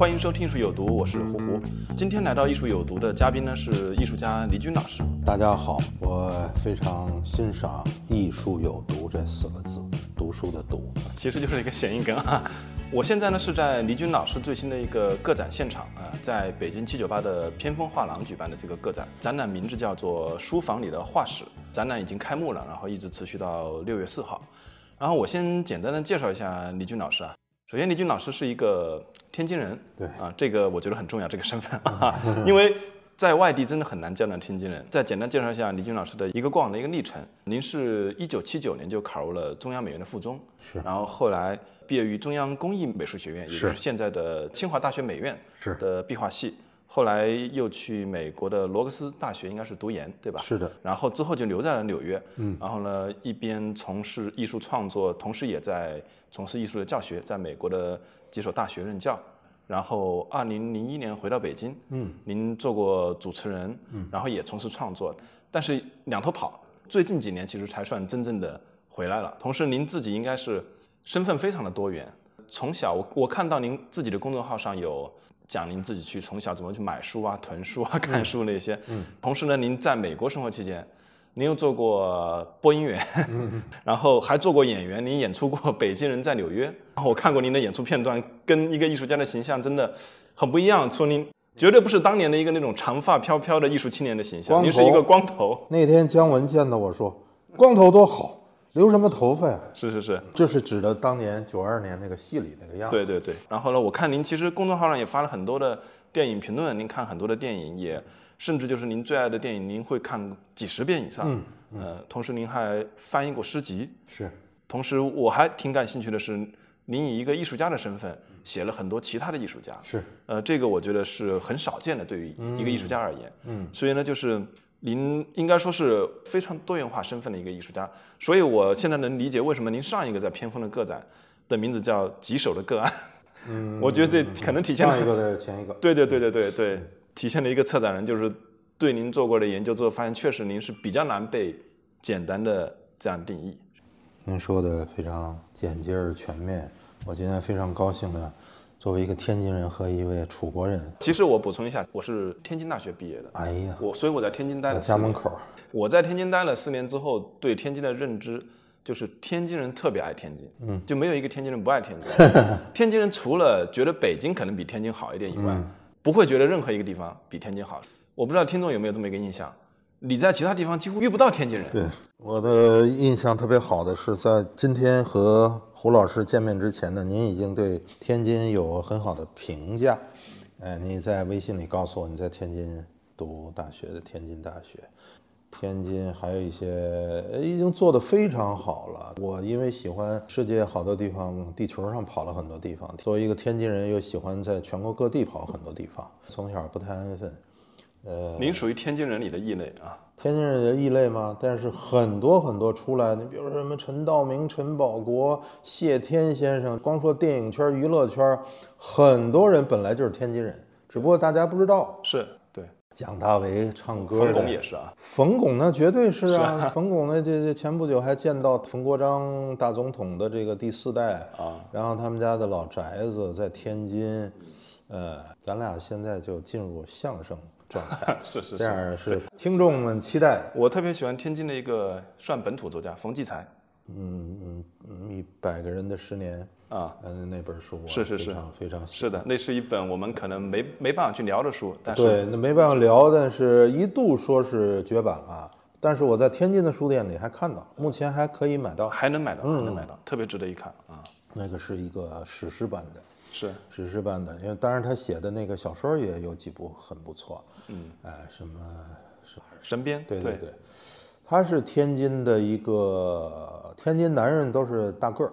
欢迎收听《艺术有毒》，我是胡胡。今天来到《艺术有毒》的嘉宾呢是艺术家黎军老师。大家好，我非常欣赏“艺术有毒”这四个字，读书的“读”。其实就是一个谐音梗啊。我现在呢是在黎军老师最新的一个个展现场啊，在北京七九八的偏锋画廊举办的这个个展，展览名字叫做《书房里的画室》。展览已经开幕了，然后一直持续到六月四号。然后我先简单的介绍一下黎军老师啊。首先，黎军老师是一个天津人，对啊，这个我觉得很重要，这个身份啊，因为在外地真的很难见到天津人。再简单介绍一下黎军老师的一个过往的一个历程。您是一九七九年就考入了中央美院的附中，是，然后后来毕业于中央工艺美术学院，也就是现在的清华大学美院是的壁画系。后来又去美国的罗格斯大学，应该是读研，对吧？是的。然后之后就留在了纽约，嗯。然后呢，一边从事艺术创作，同时也在从事艺术的教学，在美国的几所大学任教。然后二零零一年回到北京，嗯。您做过主持人，嗯。然后也从事创作，但是两头跑。最近几年其实才算真正的回来了。同时，您自己应该是身份非常的多元。从小，我我看到您自己的公众号上有。讲您自己去从小怎么去买书啊、囤书啊、看书那些。嗯。同时呢，您在美国生活期间，您又做过播音员，然后还做过演员。您演出过 《北京人在纽约》，然后我看过您的演出片段，跟一个艺术家的形象真的很不一样。说您绝对不是当年的一个那种长发飘飘的艺术青年的形象，您是一个光头。那天姜文见到我说：“光头多好。”留什么头发呀？是是是，这是指的当年九二年那个戏里那个样子。对对对。然后呢，我看您其实公众号上也发了很多的电影评论，您看很多的电影，也甚至就是您最爱的电影，您会看几十遍以上。嗯。呃，同时您还翻译过诗集。是。同时我还挺感兴趣的是，您以一个艺术家的身份写了很多其他的艺术家。是。呃，这个我觉得是很少见的，对于一个艺术家而言。嗯。所以呢，就是。您应该说是非常多元化身份的一个艺术家，所以我现在能理解为什么您上一个在偏锋的个展的名字叫棘手的个案。嗯，我觉得这可能体现了上一个的前一个。对对对对对对，体现了一个策展人就是对您做过的研究之后发现，确实您是比较难被简单的这样定义。您说的非常简洁而全面，我今天非常高兴的。作为一个天津人和一位楚国人，其实我补充一下，我是天津大学毕业的。哎呀，我所以我在天津待了家门口。我在天津待了四年之后，对天津的认知就是天津人特别爱天津，嗯，就没有一个天津人不爱天津。天津人除了觉得北京可能比天津好一点以外，不会觉得任何一个地方比天津好。我不知道听众有没有这么一个印象。你在其他地方几乎遇不到天津人。对，我的印象特别好的是在今天和胡老师见面之前呢，您已经对天津有很好的评价。哎，你在微信里告诉我你在天津读大学的天津大学，天津还有一些已经做得非常好了。我因为喜欢世界好多地方，地球上跑了很多地方。作为一个天津人，又喜欢在全国各地跑很多地方，从小不太安分。呃，您属于天津人里的异类啊？天津人的异类吗？但是很多很多出来，你比如说什么陈道明、陈宝国、谢天先生，光说电影圈、娱乐圈，很多人本来就是天津人，只不过大家不知道。是对，蒋大为唱歌的，冯巩也是啊。冯巩那绝对是啊，冯巩那这这前不久还见到冯国璋大总统的这个第四代啊，然后他们家的老宅子在天津，呃，咱俩现在就进入相声。状态。是是这样，是听众们期待。我特别喜欢天津的一个算本土作家冯骥才，嗯嗯嗯，一百个人的十年啊，嗯，那本书是是是。非常是的，那是一本我们可能没没办法去聊的书，但是对，那没办法聊，但是一度说是绝版啊，但是我在天津的书店里还看到，目前还可以买到，还能买到，还能买到，特别值得一看啊。那个是一个史诗版的。是。史诗版的，因为当然他写的那个小说也有几部很不错，嗯，哎，什么神鞭，对对。对，他是天津的一个天津男人都是大个儿，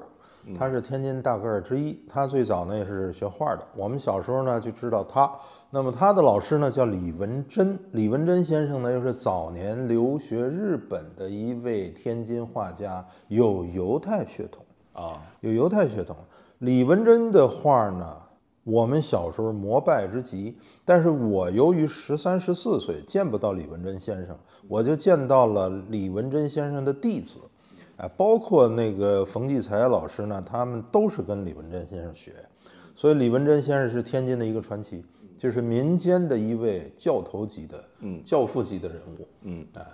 他是天津大个儿之一。他最早呢也是学画的，我们小时候呢就知道他。那么他的老师呢叫李文珍，李文珍先生呢又是早年留学日本的一位天津画家，有犹太血统啊，有犹太血统。李文珍的画呢，我们小时候膜拜之极。但是我由于十三十四岁见不到李文珍先生，我就见到了李文珍先生的弟子，哎，包括那个冯骥才老师呢，他们都是跟李文珍先生学，所以李文珍先生是天津的一个传奇，就是民间的一位教头级的，嗯。教父级的人物，嗯，哎，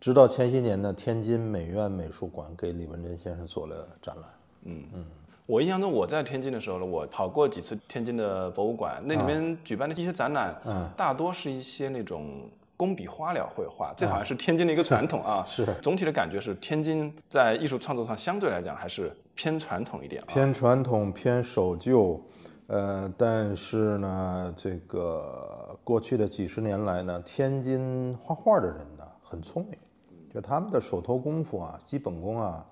直到前些年呢，天津美院美术馆给李文珍先生做了展览。嗯。嗯。我印象中，我在天津的时候呢，我跑过几次天津的博物馆，那里面举办的一些展览，嗯大多是一些那种工笔花鸟绘画，这好像是天津的一个传统啊。是总体的感觉是天津在艺术创作上相对来讲还是偏传统一点啊。偏传统、偏守旧，呃，但是呢，这个过去的几十年来呢，天津画画的人呢很聪明，就他们的手头功夫啊、基本功啊、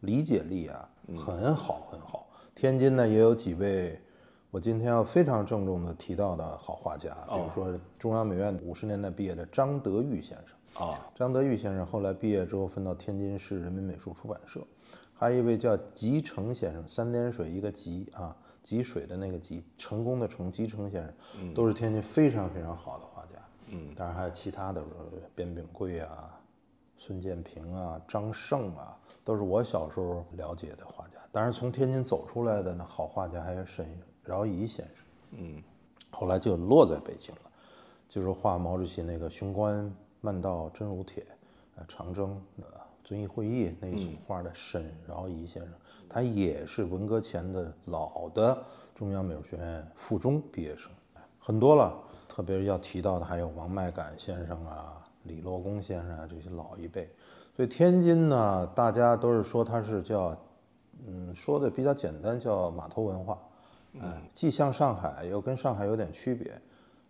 理解力啊很好很好。天津呢也有几位，我今天要非常郑重的提到的好画家，比如说中央美院五十年代毕业的张德玉先生。啊，张德玉先生后来毕业之后分到天津市人民美术出版社，还有一位叫吉成先生，三点水一个吉啊，吉水的那个吉，成功的成，吉成先生，都是天津非常非常好的画家。嗯，当然还有其他的，呃边炳贵啊、孙建平啊、张胜啊，都是我小时候了解的画家。当然从天津走出来的呢，好画家还有沈饶仪先生。嗯，后来就落在北京了，就是画毛主席那个雄关漫道真如铁，呃，长征呃遵义会议那一组画的沈饶仪先生，他也是文革前的老的中央美术学院附中毕业生，哎很多了。特别要提到的还有王麦秆先生啊、李洛公先生啊这些老一辈。所以天津呢，大家都是说它是叫，嗯，说的比较简单，叫码头文化。哎，既像上海，又跟上海有点区别。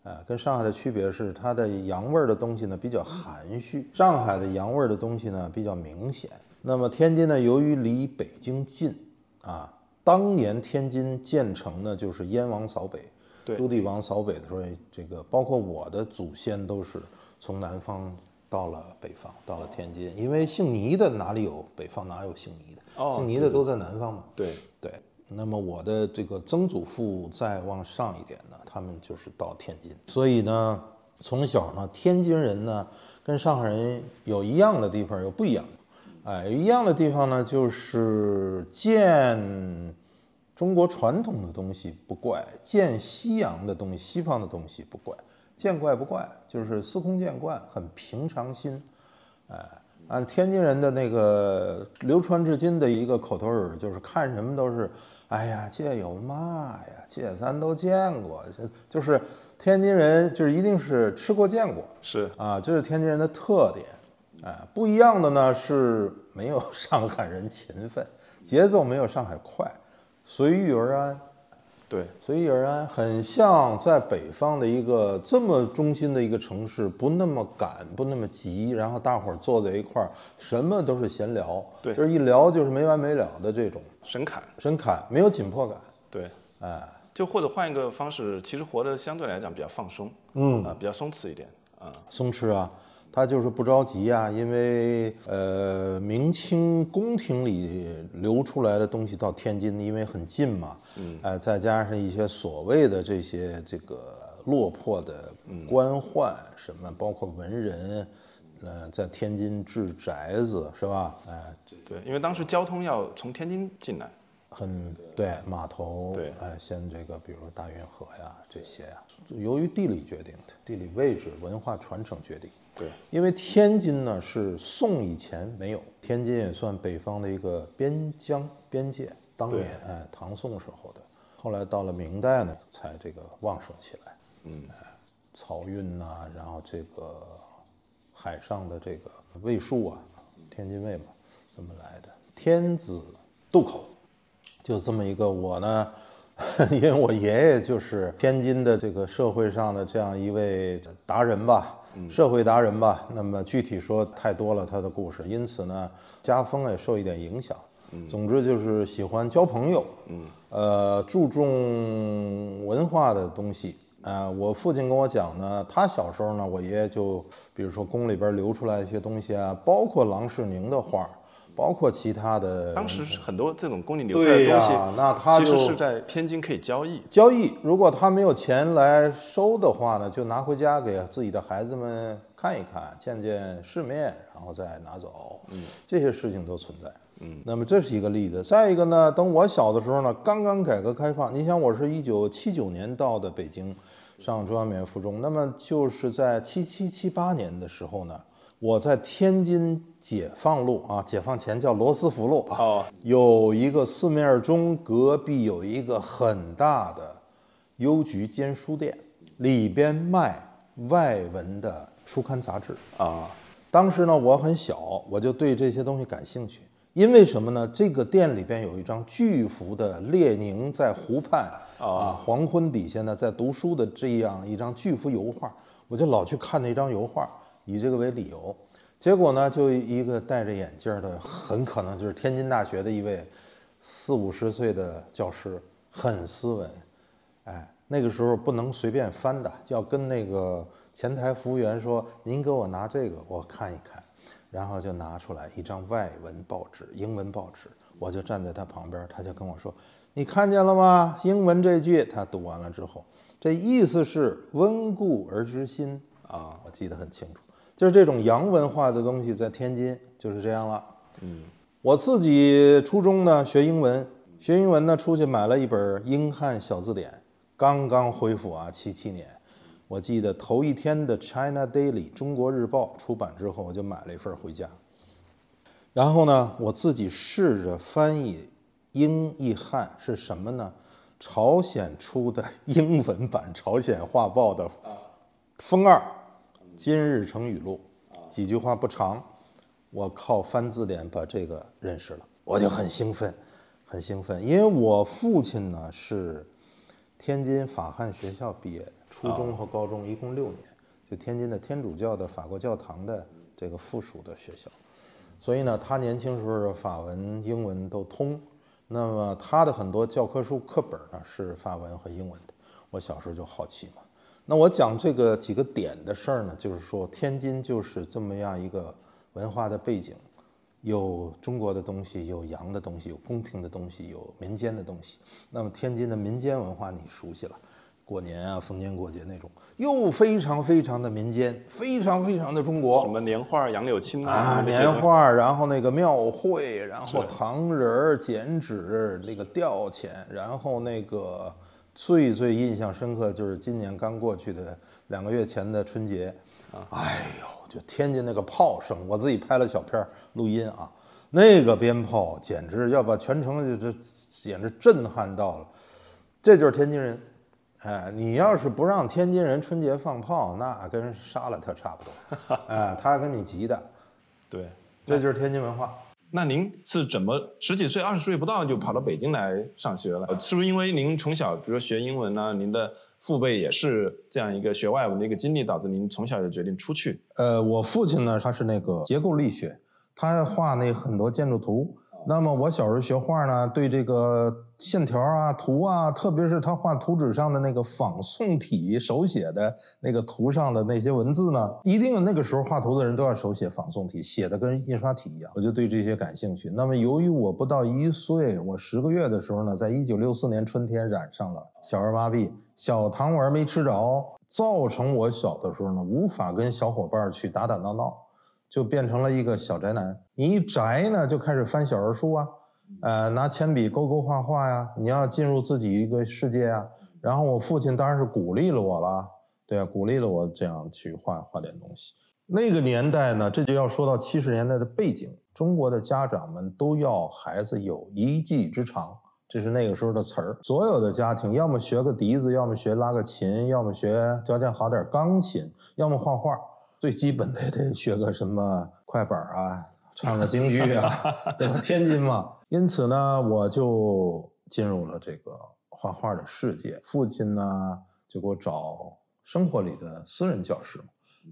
哎，跟上海的区别是，它的洋味儿的东西呢比较含蓄，上海的洋味儿的东西呢比较明显。那么天津呢，由于离北京近，啊，当年天津建成呢就是燕王扫北，朱棣王扫北的时候，这个包括我的祖先都是从南方到了北方，到了天津，因为姓倪的哪里有北方哪有姓倪的，哦姓倪的都在南方嘛。对，对，那么我的这个曾祖父再往上一点呢，他们就是到天津，所以呢，从小呢，天津人呢跟上海人有一样的地方，有不一样的。哎，一样的地方呢，就是见中国传统的东西不怪，见西洋的东西、西方的东西不怪，见怪不怪，就是司空见惯，很平常心。哎，按天津人的那个流传至今的一个口头语，就是看什么都是，哎呀，这有嘛呀，这咱都见过，这就是天津人就是一定是吃过见过是啊，这是天津人的特点。哎，不一样的呢是没有 上海人勤奋，节奏没有上海快，随遇而安。对，随遇而安，很像在北方的一个这么中心的一个城市，不那么赶，不那么急，然后大伙儿坐在一块儿，什么都是闲聊，对。就是一聊就是没完没了的这种神侃，神侃，没有紧迫感，对，哎，就或者换一个方式，其实活得相对来讲比较放松，嗯。啊、比较松弛一点啊、松弛啊，他就是不着急啊，因为呃，明清宫廷里流出来的东西到天津，因为很近嘛，嗯，呃，再加上一些所谓的这些这个落魄的官宦什么，包括文人，呃，在天津置宅子是吧？哎、对，因为当时交通要从天津进来，很对码头，对哎，先这个，比如说大运河呀这些呀，由于地理决定的，地理位置、文化传承决定。对，因为天津呢是宋以前没有，天津也算北方的一个边疆边界，当年哎唐宋时候的，后来到了明代呢才这个旺盛起来，嗯，漕运呐、然后这个海上的这个卫戍啊，天津卫嘛，这么来的。天子渡口，就这么一个我呢，因为我爷爷就是天津的这个社会上的这样一位达人吧，社会达人吧。那么具体说太多了他的故事，因此呢，家风也受一点影响。总之就是喜欢交朋友，嗯，呃，注重文化的东西。啊，我父亲跟我讲呢，他小时候呢，我爷爷就比如说宫里边流出来一些东西啊，包括郎世宁的画，包括其他的。当时很多这种宫里流出的东西，那他其实是在天津可以交易。交易，如果他没有钱来收的话呢，就拿回家给自己的孩子们看一看，见见世面，然后再拿走。嗯，这些事情都存在。嗯，那么这是一个例子。再一个呢，等我小的时候呢，刚刚改革开放，你想我是一九七九年到的北京。上中央美院附中，那么就是在七七七八年的时候呢，我在天津解放路啊，解放前叫罗斯福路啊，有一个四面钟隔壁有一个很大的邮局兼书店，里边卖外文的书刊杂志啊。当时呢，我很小，我就对这些东西感兴趣。因为什么呢？这个店里边有一张巨幅的列宁在湖畔啊黄昏底下呢在读书的这样一张巨幅油画，我就老去看那张油画，以这个为理由。结果呢，就一个戴着眼镜的，很可能就是天津大学的一位四五十岁的教师，很斯文。哎，那个时候不能随便翻的，就要跟那个前台服务员说：“您给我拿这个，我看一看。”然后就拿出来一张外文报纸，英文报纸，我就站在他旁边，他就跟我说：“你看见了吗？英文这句。”他读完了之后，这意思是“温故而知新”啊，我记得很清楚。就是这种洋文化的东西，在天津就是这样了。嗯，我自己初中呢学英文，学英文呢出去买了一本英汉小字典，刚刚恢复啊，七七年。我记得头一天的《China Daily》中国日报出版之后，我就买了一份回家。然后呢，我自己试着翻译英译汉是什么呢？朝鲜出的 英文版《朝鲜画报》的封二，今日成语录，几句话不长，我靠翻字典把这个认识了，我就很兴奋，很兴奋，因为我父亲呢是天津法汉学校毕业的。初中和高中一共六年，就天津的天主教的法国教堂的这个附属的学校，所以呢，他年轻时候的法文、英文都通。那么他的很多教科书课本呢是法文和英文的。我小时候就好奇嘛。那我讲这个几个点的事儿呢，就是说天津就是这么样一个文化的背景，有中国的东西，有洋的东西，有宫廷的东西，有民间的东西。那么天津的民间文化你熟悉了。过年啊，逢年过节那种，又非常非常的民间，非常非常的中国。什么年画、杨柳青啊，年画，然后那个庙会，然后糖人儿、剪纸，那个吊钱，然后那个最最印象深刻就是今年刚过去的两个月前的春节，哎呦，就天津那个炮声，我自己拍了小片录音啊，那个鞭炮简直要把全城就这简直震撼到了，这就是天津人。哎，你要是不让天津人春节放炮，那跟杀了他差不多。哎，他跟你急的，对，这就是天津文化。那您是怎么十几岁、二十岁不到就跑到北京来上学了？是不是因为您从小，比如说学英文呢？您的父辈也是这样一个学外文的一个经历，导致您从小就决定出去？呃，我父亲呢，他是那个结构力学，他画那很多建筑图。那么我小时候学画呢，对这个线条啊、图啊，特别是他画图纸上的那个仿宋体手写的那个图上的那些文字呢，一定那个时候画图的人都要手写仿宋体，写的跟印刷体一样。我就对这些感兴趣。那么由于我不到一岁，我十个月的时候呢，在一九六四年春天染上了小儿麻痹，小糖丸没吃着，造成我小的时候呢，无法跟小伙伴去打打闹闹。就变成了一个小宅男。你一宅呢，就开始翻小人书啊，呃，拿铅笔勾勾画画呀。你要进入自己一个世界啊。然后我父亲当然是鼓励了我了，对啊，鼓励了我这样去画画点东西。那个年代呢，这就要说到七十年代的背景。中国的家长们都要孩子有一技之长，这是那个时候的词儿。所有的家庭要么学个笛子，要么学拉个琴，要么学条件好点钢琴，要么画画。最基本的得学个什么快板啊，唱个京剧啊，对吧？天津嘛，因此呢，我就进入了这个画画的世界。父亲呢，就给我找生活里的私人教师，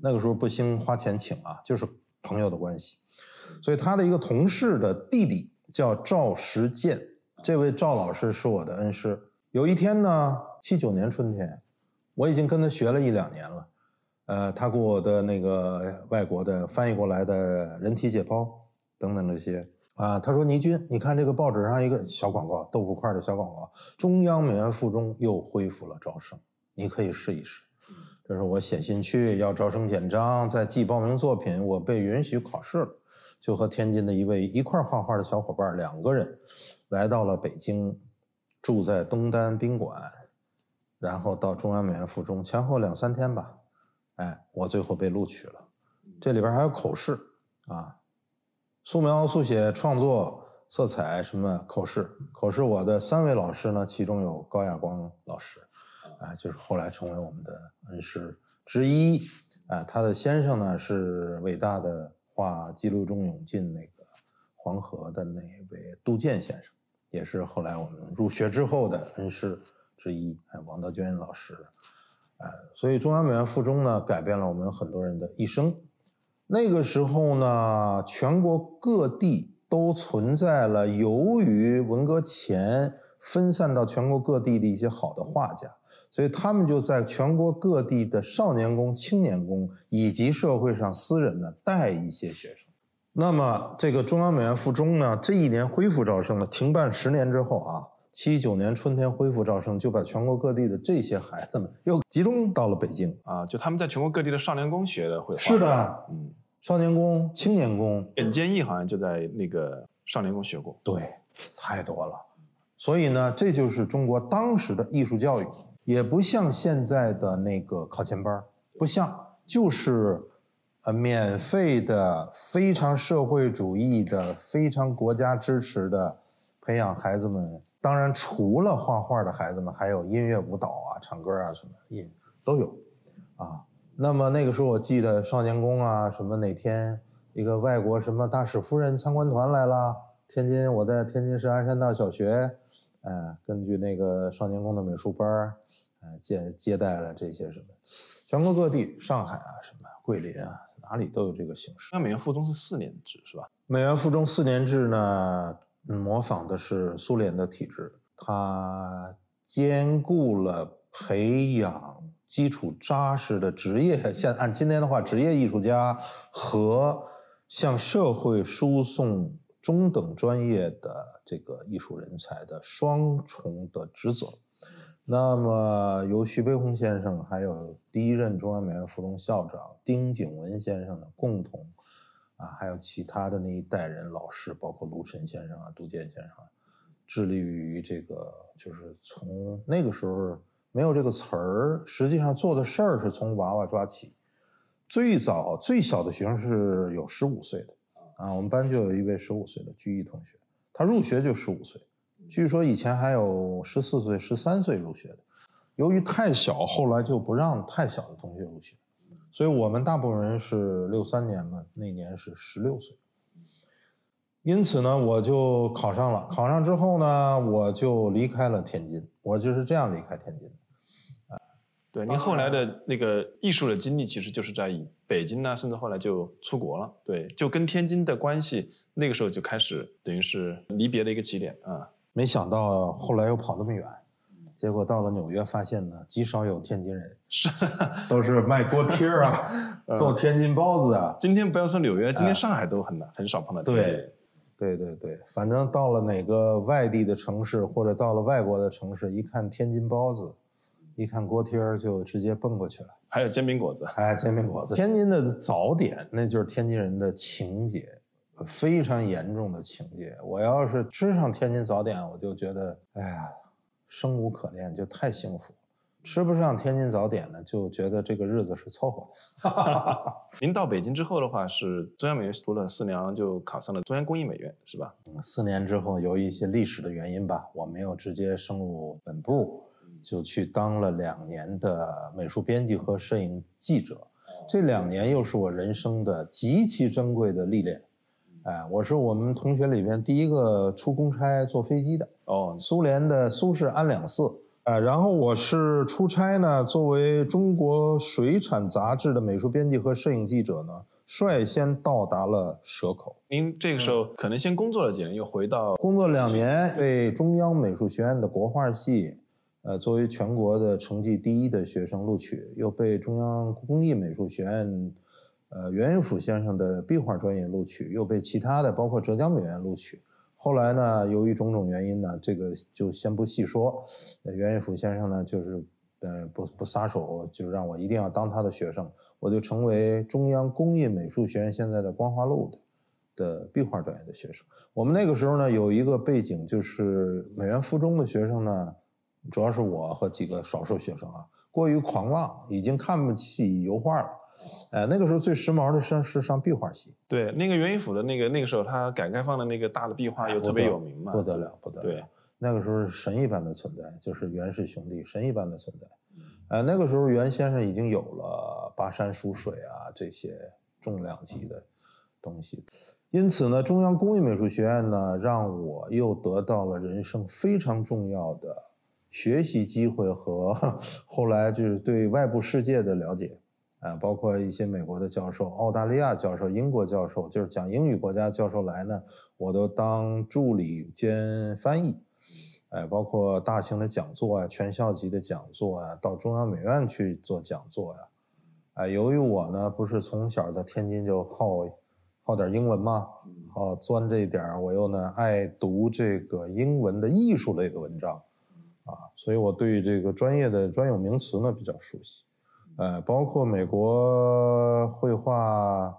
那个时候不兴花钱请啊，就是朋友的关系。所以他的一个同事的弟弟叫赵实践，这位赵老师是我的恩师。有一天呢，七九年春天，我已经跟他学了一两年了。呃，他给我的那个外国的翻译过来的人体解剖等等这些啊，他说：“倪军，你看这个报纸上一个小广告，豆腐块的小广告，中央美院附中又恢复了招生，你可以试一试。”这是我写信去要招生简章，再寄报名作品，我被允许考试了，就和天津的一位一块画画的小伙伴两个人来到了北京，住在东单宾馆，然后到中央美院附中，前后两三天吧。哎，我最后被录取了，这里边还有口试啊，素描、速写、创作、色彩什么口试，口试我的三位老师呢，其中有高亚光老师，啊，就是后来成为我们的恩师之一，啊，他的先生呢是伟大的画激流中涌进那个黄河的那位杜建先生，也是后来我们入学之后的恩师之一，还有王德娟老师。哎，所以中央美院附中呢，改变了我们很多人的一生。那个时候呢，全国各地都存在了，由于文革前分散到全国各地的一些好的画家，所以他们就在全国各地的少年宫、青年宫以及社会上私人呢带一些学生。那么这个中央美院附中呢，这一年恢复招生了，停办十年之后啊。七九年春天恢复招生，就把全国各地的这些孩子们又集中到了北京啊！就他们在全国各地的少年宫学的绘画。是的，嗯，少年宫、青年宫，尹建义好像就在那个少年宫学过。对，太多了。所以呢，这就是中国当时的艺术教育，也不像现在的那个考前班，不像，就是呃免费的、非常社会主义的、非常国家支持的。培养孩子们，当然除了画画的孩子们，还有音乐、舞蹈啊、唱歌啊什么也都有，啊。那么那个时候，我记得少年宫啊，什么哪天一个外国什么大使夫人参观团来了，天津，我在天津市鞍山道小学，呃，根据那个少年宫的美术班，呃接接待了这些什么，全国各地，上海啊，什么桂林啊，哪里都有这个形式。那美院附中是四年制是吧？美院附中四年制呢？模仿的是苏联的体制，它兼顾了培养基础扎实的职业，像按今天的话，职业艺术家和向社会输送中等专业的这个艺术人才的双重的职责。那么，由徐悲鸿先生还有第一任中央美院附中校长丁景文先生的共同。啊，还有其他的那一代人老师，包括卢晨先生啊、杜建先生，致力于这个，就是从那个时候没有这个词儿，实际上做的事儿是从娃娃抓起。最早最小的学生是有十五岁的，啊，我们班就有一位十五岁的居易同学，他入学就十五岁，据说以前还有十四岁、十三岁入学的，由于太小，后来就不让太小的同学入学。所以我们大部分人是六三年嘛，那年是十六岁，因此呢，我就考上了。考上之后呢，我就离开了天津。我就是这样离开天津的。啊，对，您后来的那个艺术的经历，其实就是在北京呢，甚至后来就出国了。对，就跟天津的关系，那个时候就开始等于是离别的一个起点啊。没想到后来又跑那么远。结果到了纽约，发现呢，极少有天津人，是 都是卖锅贴啊，做天津包子啊。今天不要说纽约，今天上海都很难，很少碰到。对，对对对，反正到了哪个外地的城市，或者到了外国的城市，一看天津包子，一看锅贴儿就直接蹦过去了。还有煎饼果子，哎，煎饼果子。天津的早点，那就是天津人的情节，非常严重的情节。我要是吃上天津早点，我就觉得，哎呀。生无可恋，就太幸福吃不上天津早点呢，就觉得这个日子是凑合的。您到北京之后的话，是中央美院读了四年，就考上了中央工艺美院，是吧？四年之后，由于一些历史的原因吧，我没有直接升入本部，就去当了两年的美术编辑和摄影记者。这两年又是我人生的极其珍贵的历练。哎，我是我们同学里边第一个出公差坐飞机的。哦，苏联的苏式安两寺啊，然后我是出差呢，作为中国水产杂志的美术编辑和摄影记者呢，率先到达了蛇口。您这个时候可能先工作了几年，又回到工作两年，被中央美术学院的国画系，呃，作为全国的成绩第一的学生录取，又被中央工艺美术学院，呃，袁云甫先生的壁画专业录取，又被其他的包括浙江美院录取。后来呢，由于种种原因呢，这个就先不细说。袁玉甫先生呢，就是呃不不撒手，就让我一定要当他的学生，我就成为中央工艺美术学院现在的光华路的的壁画专业的学生。我们那个时候呢，有一个背景，就是美院附中的学生呢，主要是我和几个少数学生啊，过于狂妄，已经看不起油画了。哎，那个时候最时髦的上是上壁画系。对，那个袁一府的那个那个时候，他改革开放的那个大的壁画又特别有名嘛，不得了，不得了。对，那个时候是神一般的存在，就是袁氏兄弟神一般的存在。哎，那个时候袁先生已经有了巴山蜀水啊这些重量级的东西，因此呢，中央工艺美术学院呢，让我又得到了人生非常重要的学习机会和 后来就是对外部世界的了解。啊，包括一些美国的教授、澳大利亚教授、英国教授，就是讲英语国家教授来呢，我都当助理兼翻译。哎，包括大型的讲座啊，全校级的讲座啊，到中央美院去做讲座呀。哎，由于我呢不是从小在天津就好好点英文嘛，好钻这一点我又呢爱读这个英文的艺术类的文章，啊，所以我对这个专业的专有名词呢比较熟悉。呃，包括美国绘画，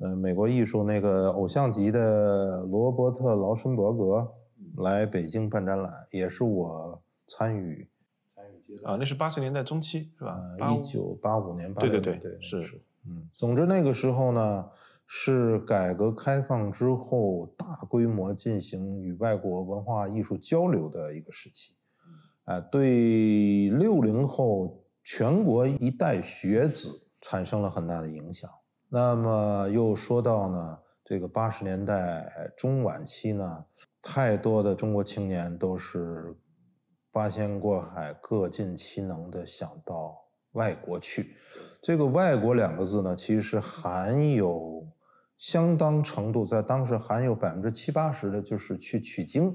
呃，美国艺术那个偶像级的罗伯特劳申伯格来北京办展览，也是我参与参与啊，那是八十年代中期是吧？一九八五年，对对对对，是是，嗯，总之那个时候呢，是改革开放之后大规模进行与外国文化艺术交流的一个时期，啊，对六零后。全国一代学子产生了很大的影响。那么又说到呢，这个八十年代中晚期呢，太多的中国青年都是八仙过海、各尽其能的想到外国去。这个“外国”两个字呢，其实含有相当程度，在当时含有百分之七八十的，就是去取经，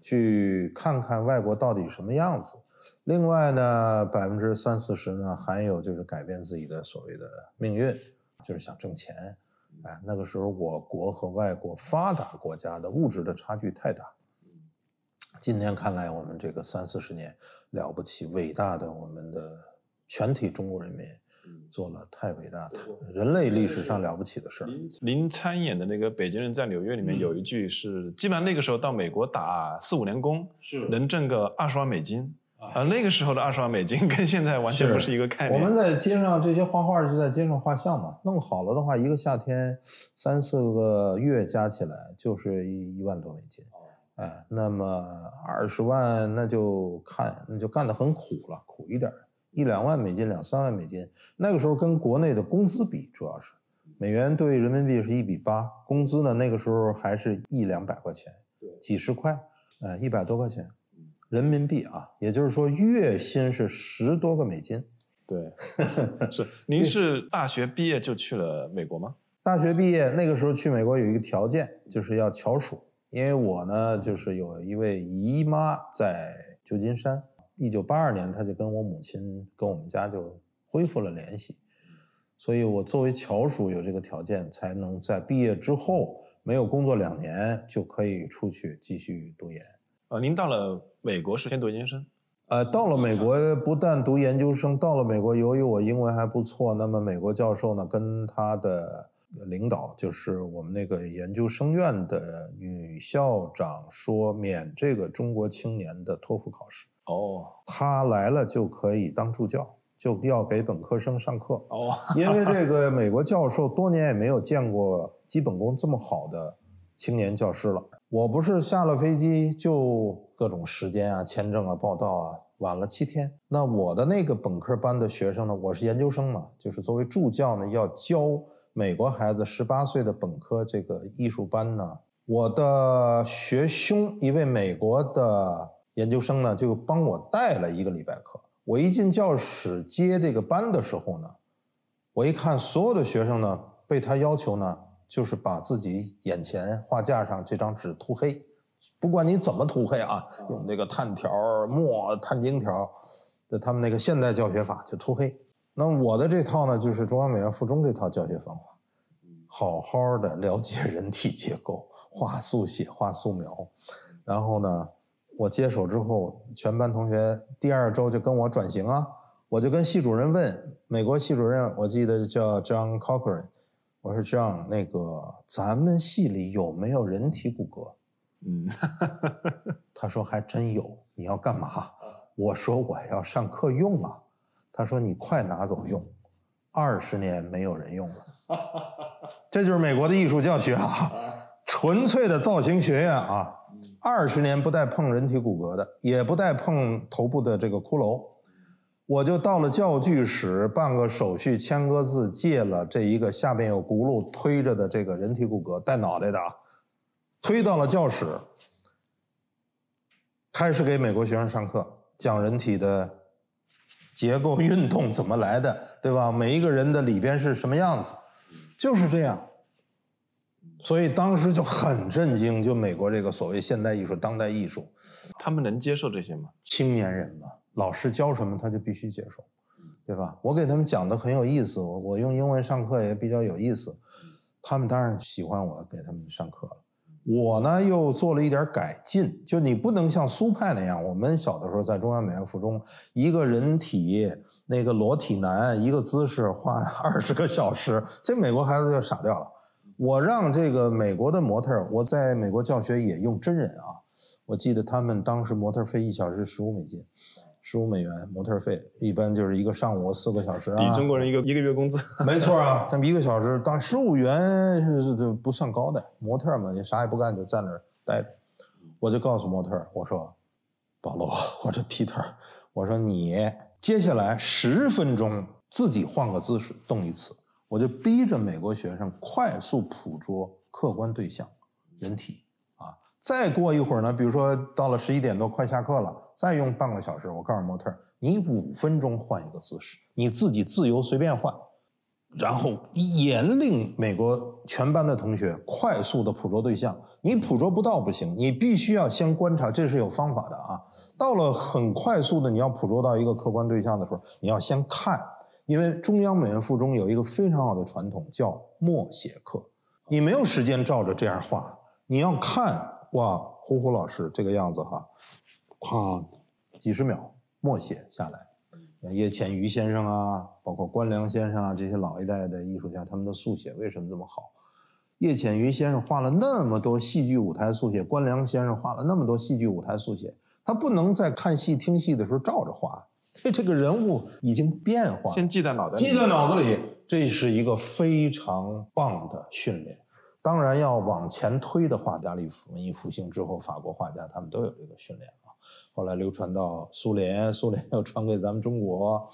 去看看外国到底什么样子。另外呢，百分之三四十呢，还有就是改变自己的所谓的命运，就是想挣钱。哎，那个时候我国和外国发达国家的物质的差距太大。今天看来，我们这个三四十年了不起、伟大的我们的全体中国人民，做了太伟大的人类历史上了不起的事儿。您参演的那个《北京人在纽约》里面有一句是，基本上那个时候到美国打四五年工，是能挣个二十万美金。啊，那个时候的二十万美金跟现在完全不是一个概念。我们在街上这些画画就在街上画像嘛，弄好了的话，一个夏天三四个月加起来就是一一万多美金。哎，那么二十万那就看那就干得很苦了，苦一点，一两万美金，两三万美金。那个时候跟国内的工资比，主要是美元对人民币是一比八，工资呢那个时候还是一两百块钱，几十块，哎，一百多块钱。人民币啊，也就是说月薪是十多个美金。对，是。您是大学毕业就去了美国吗？大学毕业那个时候去美国有一个条件，就是要侨属。因为我呢，就是有一位姨妈在旧金山。一九八二年，她就跟我母亲跟我们家就恢复了联系，所以我作为侨属有这个条件，才能在毕业之后没有工作两年就可以出去继续读研。呃，您到了美国是先读研究生，呃，到了美国不但读研究生，到了美国，由于我英文还不错，那么美国教授呢跟他的领导，就是我们那个研究生院的女校长说，免这个中国青年的托福考试。哦，他来了就可以当助教，就要给本科生上课。哦，因为这个美国教授多年也没有见过基本功这么好的青年教师了。我不是下了飞机就各种时间啊、签证啊、报到啊，晚了七天。那我的那个本科班的学生呢？我是研究生嘛，就是作为助教呢，要教美国孩子十八岁的本科这个艺术班呢。我的学兄一位美国的研究生呢就帮我带了一个礼拜课。我一进教室接这个班的时候呢，我一看所有的学生呢被他要求呢，就是把自己眼前画架上这张纸涂黑，不管你怎么涂黑啊，用那个碳条、墨、碳晶条，的他们那个现代教学法就涂黑。那我的这套呢，就是中央美院附中这套教学方法，好好的了解人体结构，画速写、画素描，然后呢。我接手之后，全班同学第二周就跟我转型啊，我就跟系主任问，美国系主任我记得叫 John Cochran，我说 John，那个咱们系里有没有人体骨骼？嗯，他说还真有，你要干嘛？我说我要上课用啊，他说你快拿走用，二十年没有人用了，这就是美国的艺术教学啊，纯粹的造型学院啊。二十年不带碰人体骨骼的，也不带碰头部的这个骷髅，我就到了教具室办个手续，签个字，借了这一个下边有轱辘推着的这个人体骨骼带脑袋的啊，推到了教室，开始给美国学生上课，讲人体的结构 运动怎么来的，对吧？每一个人的里边是什么样子，就是这样。所以当时就很震惊，就美国这个所谓现代艺术、当代艺术，他们能接受这些吗？青年人嘛，老师教什么他就必须接受，对吧？我给他们讲的很有意思，我我用英文上课也比较有意思，他们当然喜欢我给他们上课了。我呢又做了一点改进，就你不能像苏派那样，我们小的时候在中央美院附中，一个人体那个裸体男一个姿势画 二十个小时，这美国孩子就傻掉了。我让这个美国的模特，我在美国教学也用真人啊。我记得他们当时模特费一小时十五美金，十五美元模特费，一般就是一个上午四个小时啊。比中国人一个一个月工资。没错啊，他们一个小时当十五元是不算高的，模特嘛，也啥也不干就在那儿待着。我就告诉模特，我说，保罗或者 Peter，我说你接下来十分钟自己换个姿势动一次。我就逼着美国学生快速捕捉客观对象，人体啊，再过一会儿呢，比如说到了十一点多快下课了，再用半个小时，我告诉模特，你五分钟换一个姿势，你自己自由随便换，然后严令美国全班的同学快速的捕捉对象，你捕捉不到不行，你必须要先观察，这是有方法的啊。到了很快速的你要捕捉到一个客观对象的时候，你要先看。因为中央美院附中有一个非常好的传统，叫默写课。你没有时间照着这样画，你要看哇，胡胡老师这个样子哈，咵，几十秒默写下来。叶浅予先生啊，包括关良先生啊，这些老一代的艺术家，他们的速写为什么这么好？叶浅予先生画了那么多戏剧舞台速写，关良先生画了那么多戏剧舞台速写，他不能在看戏听戏的时候照着画。这这个人物已经变化，先记在脑袋，里，记在脑子里，这是一个非常棒的训练。当然要往前推的话，意大利文艺复兴之后，法国画家他们都有这个训练啊。后来流传到苏联，苏联又传给咱们中国，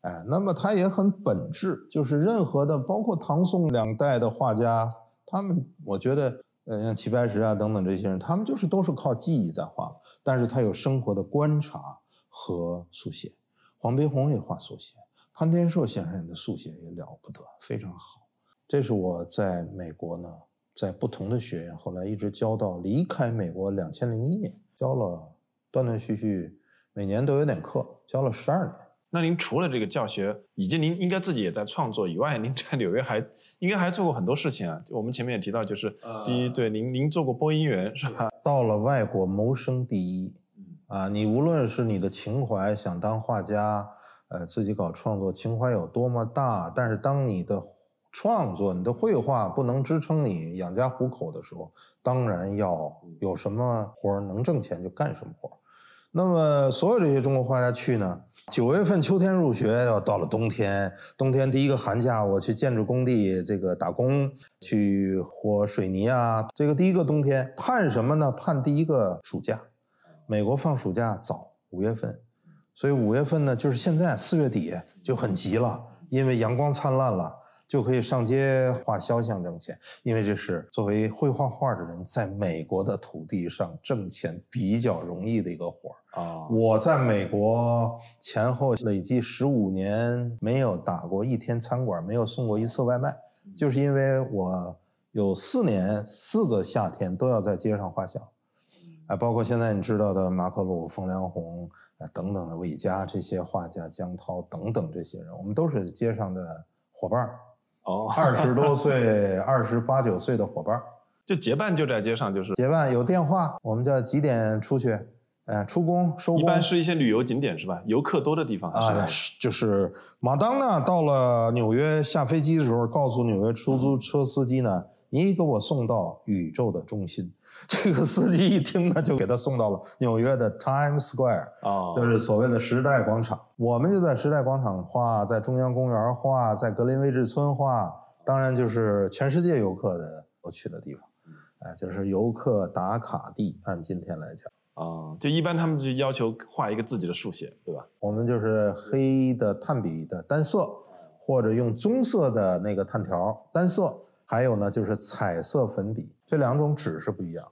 哎，那么它也很本质，就是任何的，包括唐宋两代的画家，他们我觉得，呃，像齐白石啊等等这些人，他们就是都是靠记忆在画，但是他有生活的观察和速写。黄宾虹也画速写，潘天寿先生的速写也了不得，非常好。这是我在美国呢，在不同的学院，后来一直教到离开美国两千零一年，教了断断续续，每年都有点课，教了十二年。那您除了这个教学，以及您应该自己也在创作以外，您在纽约还应该还做过很多事情啊。我们前面也提到，就是第一，对您您做过播音员是吧？到了外国谋生第一。啊，你无论是你的情怀想当画家，呃，自己搞创作，情怀有多么大，但是当你的创作、你的绘画不能支撑你养家糊口的时候，当然要有什么活儿能挣钱就干什么活儿那么，所有这些中国画家去呢，九月份秋天入学，要到了冬天，冬天第一个寒假我去建筑工地这个打工，去和水泥啊，这个第一个冬天盼什么呢？盼第一个暑假。美国放暑假早，五月份，所以五月份呢，就是现在四月底就很急了，因为阳光灿烂了，就可以上街画肖像挣钱，因为这是作为会画画的人在美国的土地上挣钱比较容易的一个活儿。啊，我在美国前后累计十五年没有打过一天餐馆，没有送过一次外卖，就是因为我有四年四个夏天都要在街上画像，啊，包括现在你知道的马可鲁、冯良红啊等等的韦家这些画家，江涛等等这些人，我们都是街上的伙伴儿，哦，二十多岁、二十八九岁的伙伴儿。就结伴就在街上，就是结伴有电话，我们叫几点出去？呃，出工收工。一般是一些旅游景点是吧？游客多的地方啊，是是就是马当呢到了纽约下飞机的时候，告诉纽约出租车司机呢，你给我送到宇宙的中心。这个司机一听呢，就给他送到了纽约的 Times Square，哦，就是所谓的时代广场。我们就在时代广场画，在中央公园画，在格林威治村画，当然就是全世界游客的都去的地方，哎，就是游客打卡地。按今天来讲。啊，就一般他们就要求画一个自己的速写，对吧？我们就是黑的炭笔的单色，或者用棕色的那个炭条单色，还有呢就是彩色粉笔，这两种纸是不一样。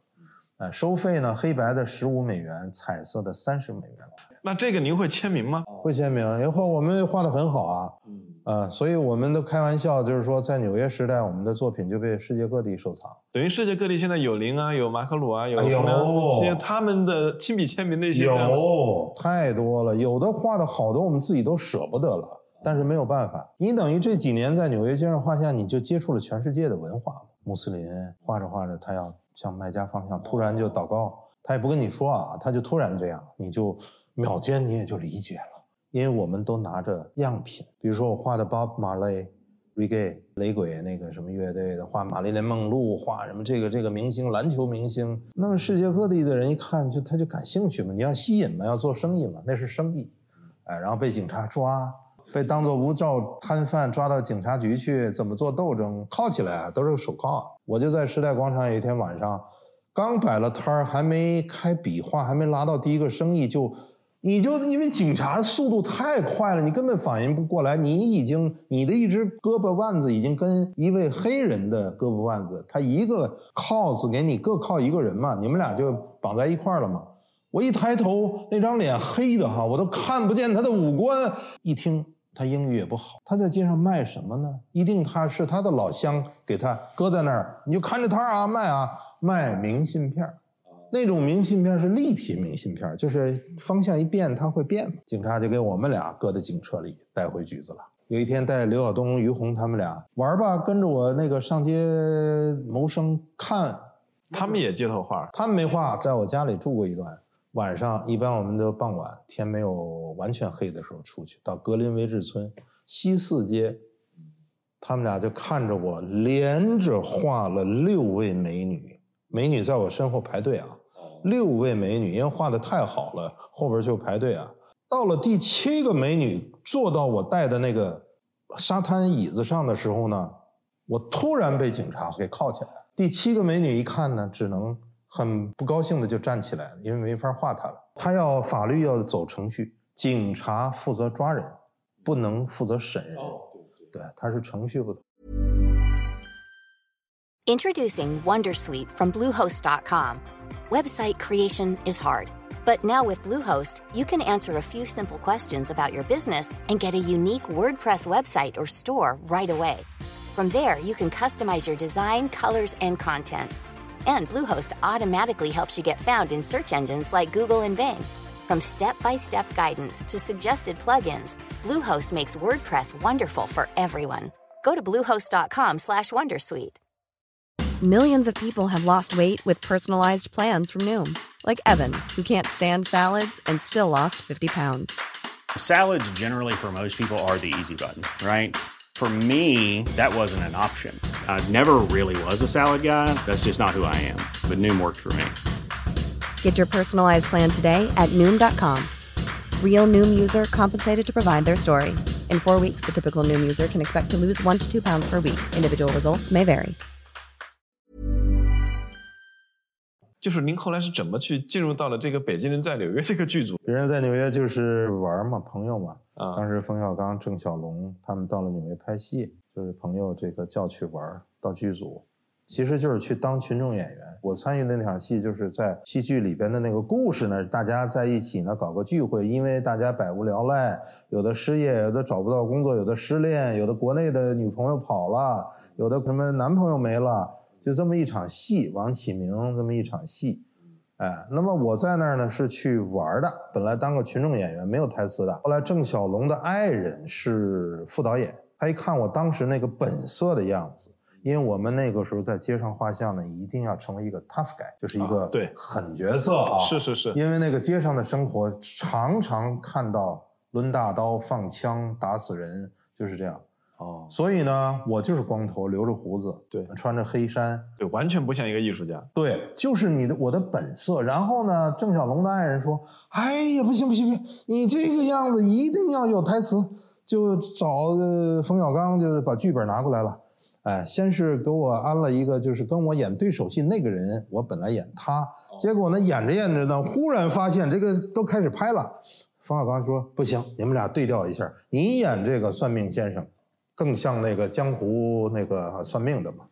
哎，收费呢，黑白的十五美元，彩色的三十美元。那这个您会签名吗？会签名，以后我们画的很好啊，嗯，啊，所以我们都开玩笑，就是说在纽约时代，我们的作品就被世界各地收藏。等于世界各地现在有林啊，有马克鲁啊，有哎呦冯良一些他们的亲笔签名的一些有太多了，有的画的好的我们自己都舍不得了，但是没有办法。你等于这几年在纽约街上画像，你就接触了全世界的文化。穆斯林画着画着，他要向麦加方向，突然就祷告，他也不跟你说啊，他就突然这样，你就秒间你也就理解了，因为我们都拿着样品，比如说我画的 Bob Marley。Reggae 雷鬼那个什么乐队的，画玛丽莲梦露，画什么这个这个明星，篮球明星。那么世界各地的人一看，就他就感兴趣嘛，你要吸引嘛，要做生意嘛，那是生意。哎，然后被警察抓，被当做无照摊贩抓到警察局去，怎么做斗争？铐起来啊，都是手铐。我就在时代广场有一天晚上，刚摆了摊儿，还没开笔画，还没拉到第一个生意就。你就因为警察速度太快了，你根本反应不过来。你已经你的一只胳膊腕子已经跟一位黑人的胳膊腕子，他一个铐子给你各铐一个人嘛，你们俩就绑在一块儿了嘛。我一抬头，那张脸黑的哈，我都看不见他的五官。一听他英语也不好，他在街上卖什么呢？一定他是他的老乡给他搁在那儿，你就看着摊儿啊卖啊卖明信片儿。那种明信片是立体明信片，就是方向一变它会变嘛。警察就给我们俩搁在警车里带回局子了。有一天带刘晓东、于红他们俩玩吧，跟着我那个上街谋生看，他们也街头画，他们没画，在我家里住过一段。晚上一般我们都傍晚天没有完全黑的时候出去，到格林威治村西四街，他们俩就看着我连着画了六位美女，美女在我身后排队啊。六位美女，因为画的太好了，后边就排队啊。到了第七个美女坐到我带的那个沙滩椅子上的时候呢，我突然被警察给铐起来了。第七个美女一看呢，只能很不高兴的就站起来了，因为没法画她了。她要法律要走程序，警察负责抓人，不能负责审人。对，他是程序不同。 Introducing Wondersuite from Bluehost.com. Website creation is hard, but now with Bluehost, you can answer a few simple questions about your business and get a unique WordPress website or store right away. From there, you can customize your design, colors, and content. and Bluehost automatically helps you get found in search engines like Google and Bing. From step-by-step guidance to suggested plugins, Bluehost makes WordPress wonderful for everyone. Go to bluehost.com/wondersuite. Millions of people have lost weight with personalized plans from Noom, like Evan, who can't stand salads and still lost 50 pounds. Salads, generally, for most people, are the easy button, right? For me, that wasn't an option. I never really was a salad guy. That's just not who I am. But Noom worked for me. Get your personalized plan today at Noom.com. Real Noom user compensated to provide their story. In four weeks, the typical Noom user can expect to lose one to two pounds per week. Individual results may vary. 就是您后来是怎么去进入到了这个《北京人在纽约》这个剧组别人在纽约就是玩嘛，朋友嘛。 当时冯小刚、郑晓龙他们到了纽约拍戏，就是朋友这个叫去玩到剧组，其实就是去当群众演员。我参与的那场戏就是在戏剧里边的那个故事呢，大家在一起呢搞个聚会，因为大家百无聊赖，有的失业，有的找不到工作，有的失恋，有的国内的女朋友跑了，有的什么男朋友没了，就这么一场戏，王启明这么一场戏。哎，那么我在那儿呢是去玩的，本来当个群众演员，没有台词的。后来郑晓龙的爱人是副导演，他一看我当时那个本色的样子，因为我们那个时候在街上画像呢，一定要成为一个 tough guy，就是一个对狠角色啊。是是是，因为那个街上的生活常常看到抡大刀、放枪、打死人，就是这样。哦，所以呢，我就是光头，留着胡子，对穿着黑衫，对，完全不像一个艺术家。对，就是你的我的本色。然后呢，郑晓龙的爱人说：“哎呀，不行不行不行，你这个样子一定要有台词。”就找呃冯小刚，就把剧本拿过来了。哎，先是给我安了一个，就是跟我演对手戏那个人，我本来演他，结果呢演着演着呢，忽然发现这个都开始拍了。冯小刚说：“不行，你们俩对调一下，你演这个算命先生。”更像那个江湖那个算命的嘛，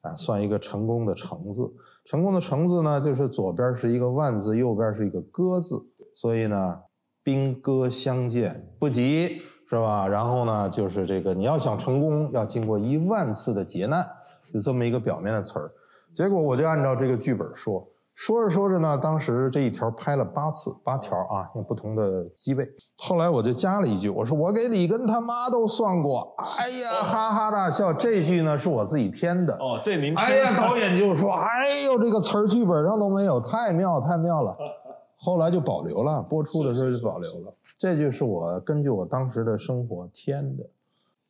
啊，算一个成功的成字。成功的成字呢，就是左边是一个万字，右边是一个戈字。所以呢，兵戈相见不及，是吧？然后呢，就是这个你要想成功，要经过一万次的劫难，就这么一个表面的词儿。结果我就按照这个剧本说。说着说着呢，当时这一条拍了八次，八条啊，用不同的机位。后来我就加了一句，我说我给李根他妈都算过。哎呀，哈哈大笑。这句呢是我自己添的。哦，这您。哎呀，导演就说：“哎呦，这个词儿剧本上都没有，太妙太妙了。”后来就保留了，播出的时候就保留了。这句是我根据我当时的生活添的。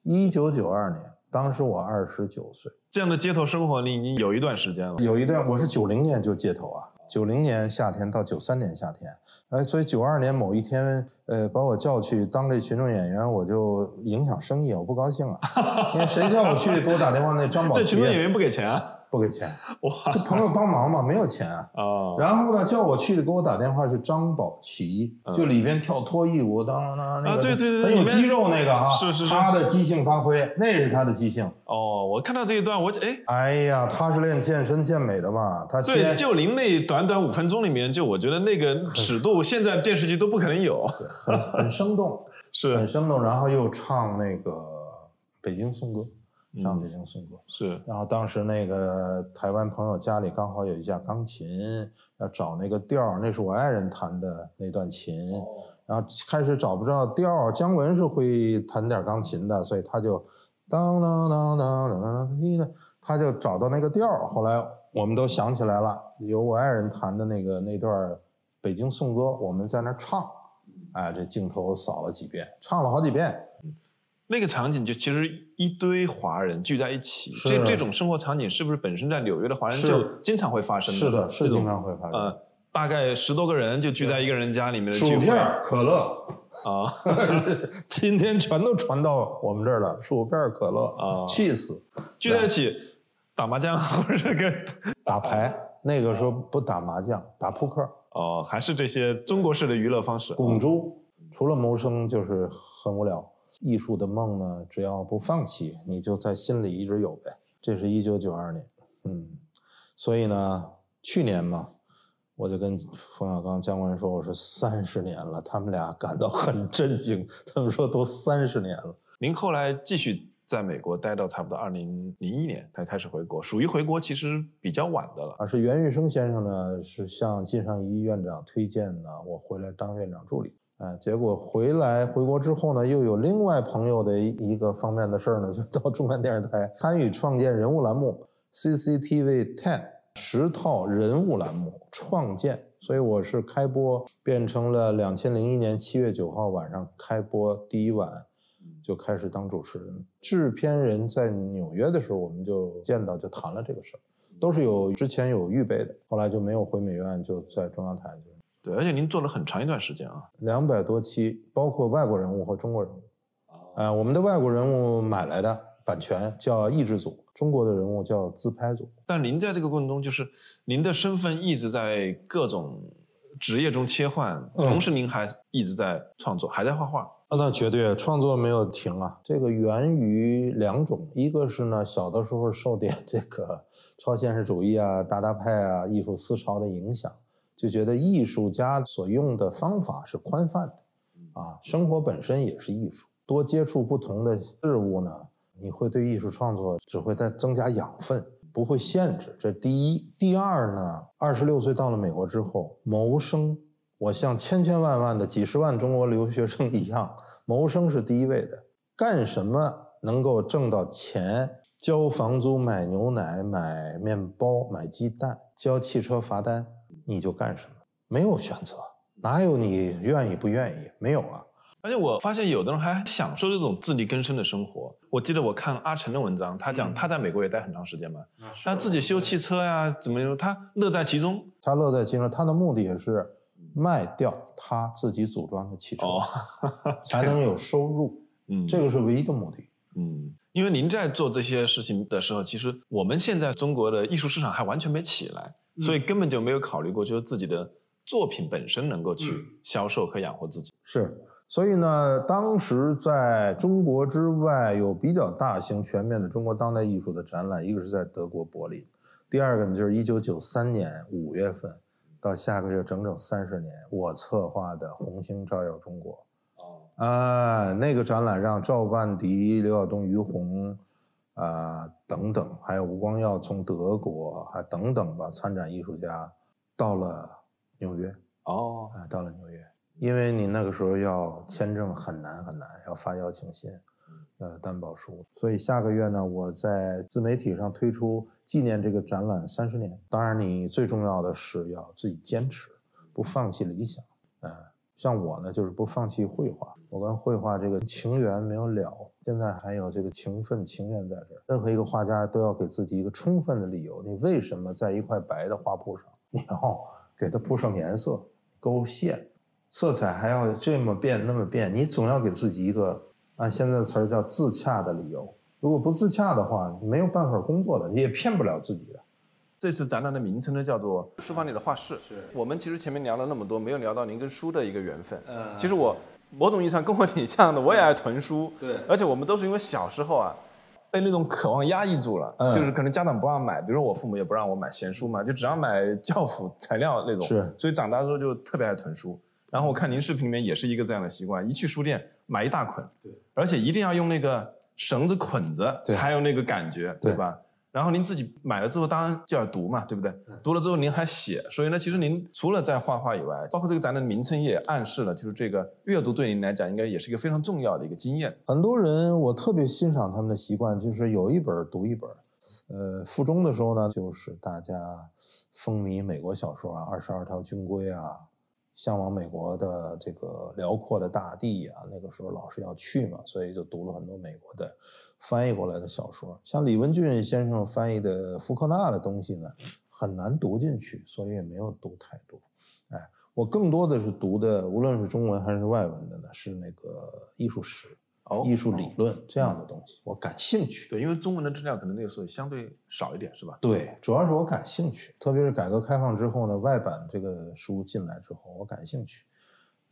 一九九二年，当时我二十九岁。这样的街头生活，你已经有一段时间了。有一段，我是九零年就街头啊，九零年夏天到九三年夏天，哎，所以九二年某一天，呃，把我叫去当这群众演员，我就影响生意，我不高兴啊，因为谁叫我去给我打电话那张宝这群众演员不给钱啊？不给钱，哇！就朋友帮忙嘛，没有钱啊。哦。然后呢，叫我去的，给我打电话是张宝奇，就里边跳脱衣舞，当当那个，对对对，很有肌肉那个啊，是是是，他的即兴发挥，那是他的即兴。哦，我看到这一段，我哎，哎呀，他是练健身健美的嘛，他对，就您那短短五分钟里面，就我觉得那个尺度，现在电视剧都不可能有，很很生动，是很生动，然后又唱那个《北京颂歌》。上北京送过。是，然后当时那个台湾朋友家里刚好有一架钢琴，要找那个调那是我爱人弹的那段琴，然后开始找不着调姜文是会弹点钢琴的，所以他就当当当当当当当，他就找到那个调后来我们都想起来了，有我爱人弹的那个那段北京颂歌，我们在那唱，哎，这镜头扫了几遍，唱了好几遍。那个场景就其实一堆华人聚在一起，这这种生活场景是不是本身在纽约的华人就经常会发生？是的，是经常会发生。呃，大概十多个人就聚在一个人家里面的薯片、可乐啊，今天全都传到我们这儿了。薯片、可乐啊，cheese，聚在一起打麻将 或者跟打牌。那个时候不打麻将，打扑克。哦，还是这些中国式的娱乐方式。拱猪，除了谋生就是很无聊。艺术的梦呢，只要不放弃，你就在心里一直有呗。这是一九九二年，嗯，所以呢，去年嘛，我就跟冯小刚、姜文说，我说三十年了，他们俩感到很震惊，他们说都三十年了。您后来继续在美国待到差不多二零零一年才开始回国，属于回国其实比较晚的了。而，是袁玉生先生呢，是向靳尚谊院长推荐呢，我回来当院长助理。哎，结果回来回国之后呢，又有另外朋友的一个方面的事儿呢，就到中央电视台参与创建人物栏目 CCTV Ten 十套人物栏目创建，所以我是开播变成了两千零一年七月九号晚上开播第一晚就开始当主持人。制片人在纽约的时候，我们就见到就谈了这个事儿，都是有之前有预备的，后来就没有回美院，就在中央台就。对，而且您做了很长一段时间啊，两百多期，包括外国人物和中国人物。啊，我们的外国人物买来的版权叫译制组，中国的人物叫自拍组。但您在这个过程中，就是您的身份一直在各种职业中切换，同时您还一直在创作，还在画画。啊，那绝对创作没有停啊。这个源于两种，一个是呢，小的时候受点这个 超现实主义啊、达达派啊、艺术思潮的影响，就觉得艺术家所用的方法是宽泛的，啊，生活本身也是艺术。多接触不同的事物呢，你会对艺术创作只会再增加养分，不会限制。这第一，第二呢，二十六岁到了美国之后，谋生。我像千千万万的几十万中国留学生一样，谋生是第一位的。干什么能够挣到钱，交房租、买牛奶、买面包、买鸡蛋、交汽车罚单，你就干什么，没有选择，哪有你愿意不愿意？没有啊。而且我发现有的人还享受这种自力更生的生活。我记得我看阿成的文章，他讲他在美国也待很长时间嘛，他自己修汽车呀，怎么样，他乐在其中。他乐在其中，他的目的也是。卖掉他自己组装的汽车，才能有收入。嗯，这个是唯一的目的。嗯，因为您在做这些事情的时候，其实我们现在中国的艺术市场还完全没起来，所以根本就没有考虑过，就是自己的作品本身能够去销售和养活自己。是，所以呢，当时在中国之外有比较大型、全面的中国当代艺术的展览，一个是在德国柏林，第二个呢就是一九九三年五月份。到下个月整整三十年，我策划的《红星照耀中国》哦啊，那个展览让赵万迪、刘晓东、于红啊等等，还有吴光耀从德国还等等吧参展艺术家到了纽约哦啊，到了纽约，因为你那个时候要签证很难很难，要发邀请信。呃，担保书，所以下个月呢，我在自媒体上推出纪念这个展览三十年。当然，你最重要的是要自己坚持，不放弃理想。嗯，像我呢，就是不放弃绘画。我跟绘画这个情缘没有了，现在还有这个情分情缘在这儿。任何一个画家都要给自己一个充分的理由，你为什么在一块白的画布上，你要给它铺上颜色、勾线，色彩还要这么变那么变，你总要给自己一个。按现在的词儿叫自洽的理由，如果不自洽的话，没有办法工作的，你也骗不了自己的。这次展览的名称呢，叫做《书房里的画室》。是我们其实前面聊了那么多，没有聊到您跟书的一个缘分。嗯，其实我某种意义上跟我挺像的，我也爱囤书。对，而且我们都是因为小时候啊，被那种渴望压抑住了，就是可能家长不让买，比如说我父母也不让我买闲书嘛，就只要买教辅材料那种。是，所以长大之后就特别爱囤书。然后我看您视频里面也是一个这样的习惯，一去书店买一大捆，对，而且一定要用那个绳子捆着才有那个感觉，对吧？然后您自己买了之后，当然就要读嘛，对不对？读了之后您还写，所以呢，其实您除了在画画以外，包括这个展览的名称也暗示了，就是这个阅读对您来讲应该也是一个非常重要的一个经验。很多人我特别欣赏他们的习惯，就是有一本读一本。呃，附中的时候呢，就是大家风靡美国小说啊，《二十二条军规》啊。向往美国的这个辽阔的大地啊，那个时候老是要去嘛，所以就读了很多美国的翻译过来的小说。像李文俊先生翻译的福克纳的东西呢，很难读进去，所以也没有读太多。哎，我更多的是读的，无论是中文还是外文的呢，是那个艺术史。艺术理论这样的东西，我感兴趣。对，因为中文的质量可能那个时候相对少一点，是吧？对，主要是我感兴趣，特别是改革开放之后呢，外版这个书进来之后，我感兴趣。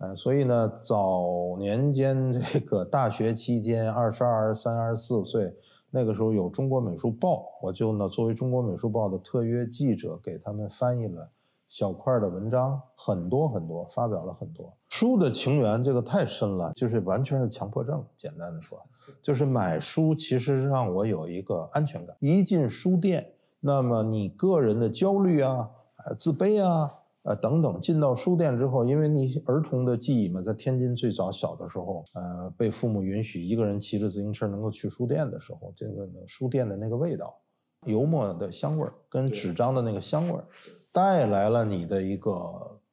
呃，所以呢，早年间这个大学期间，二十二、三、二十四岁，那个时候有《中国美术报》，我就呢作为《中国美术报》的特约记者，给他们翻译了。小块的文章很多很多，发表了很多书的情缘，这个太深了，就是完全是强迫症。简单的说，就是买书其实让我有一个安全感。一进书店，那么你个人的焦虑啊、呃自卑啊、呃等等，进到书店之后，因为你儿童的记忆嘛，在天津最早小的时候，呃，被父母允许一个人骑着自行车能够去书店的时候，这个书店的那个味道，油墨的香味儿跟纸张的那个香味儿。带来了你的一个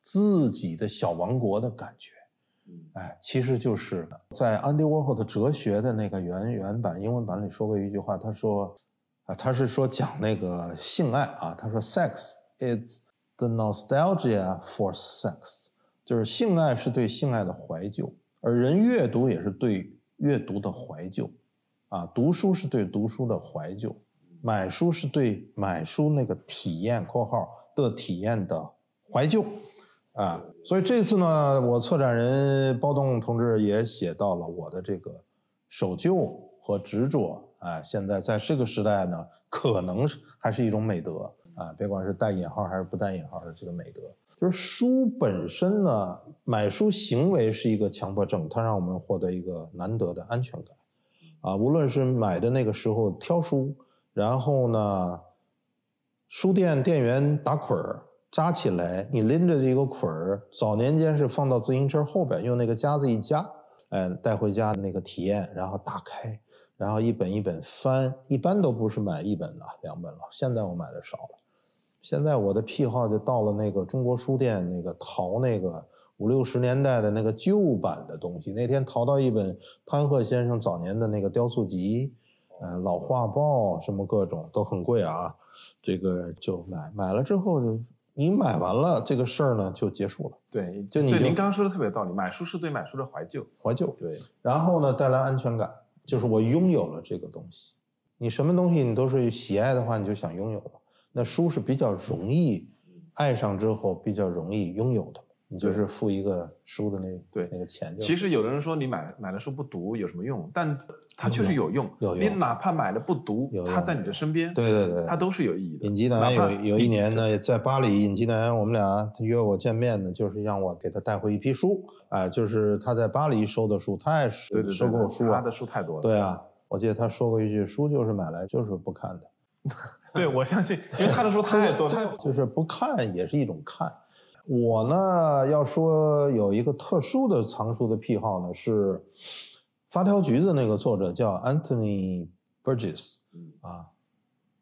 自己的小王国的感觉，哎，其实就是在安迪沃霍的哲学的那个原原版英文版里说过一句话，他说，啊，他是说讲那个性爱啊，他说，sex is the nostalgia for sex，就是性爱是对性爱的怀旧，而人阅读也是对阅读的怀旧，啊，读书是对读书的怀旧，买书是对买书那个体验（括号）。的体验的怀旧，啊。所以这次呢，我策展人包栋同志也写到了我的这个守旧和执着啊。现在在这个时代呢，可能还是一种美德啊，别管是带引号还是不带引号的这个美德。就是书本身呢，买书行为是一个强迫症，它让我们获得一个难得的安全感，啊，无论是买的那个时候挑书，然后呢，书店店员打捆儿扎起来，你拎着这个捆儿，早年间是放到自行车后边，用那个夹子一夹，哎，带回家那个体验，然后打开，然后一本一本翻，一般都不是买一本了、两本了，现在我买的少了。现在我的癖好就到了那个中国书店那个淘那个五六十年代的那个旧版的东西。那天淘到一本潘鹤先生早年的那个雕塑集，呃，老画报什么各种都很贵啊，这个就买买了之后就你买完了这个事儿呢就结束了，对，就你您刚刚说的特别有道理，买书是对买书的怀旧。怀旧。对，然后呢，带来安全感，就是我拥有了这个东西。你什么东西你都是喜爱的话，你就想拥有了。那书是比较容易爱上之后比较容易拥有的，你就是付一个书的那对那个钱就。其实有的人说你买买了书不读有什么用，但它确实有用。有用你哪怕买了不读有，用它在你的身边，对对对，它都是有意义的。尹吉南有有一年呢，在巴黎，尹吉南我们俩他约我见面呢，就是让我给他带回一批书，啊，就是他在巴黎收的书，他也是对对对，收过书啊他的，书太多了。对啊，我记得他说过一句，书就是买来就是不看的。对，我相信，因为他的书太多，太就是不看也是一种看。我呢，要说有一个特殊的藏书的癖好呢，是《发条橘子》那个作者叫 Anthony Burgess，啊，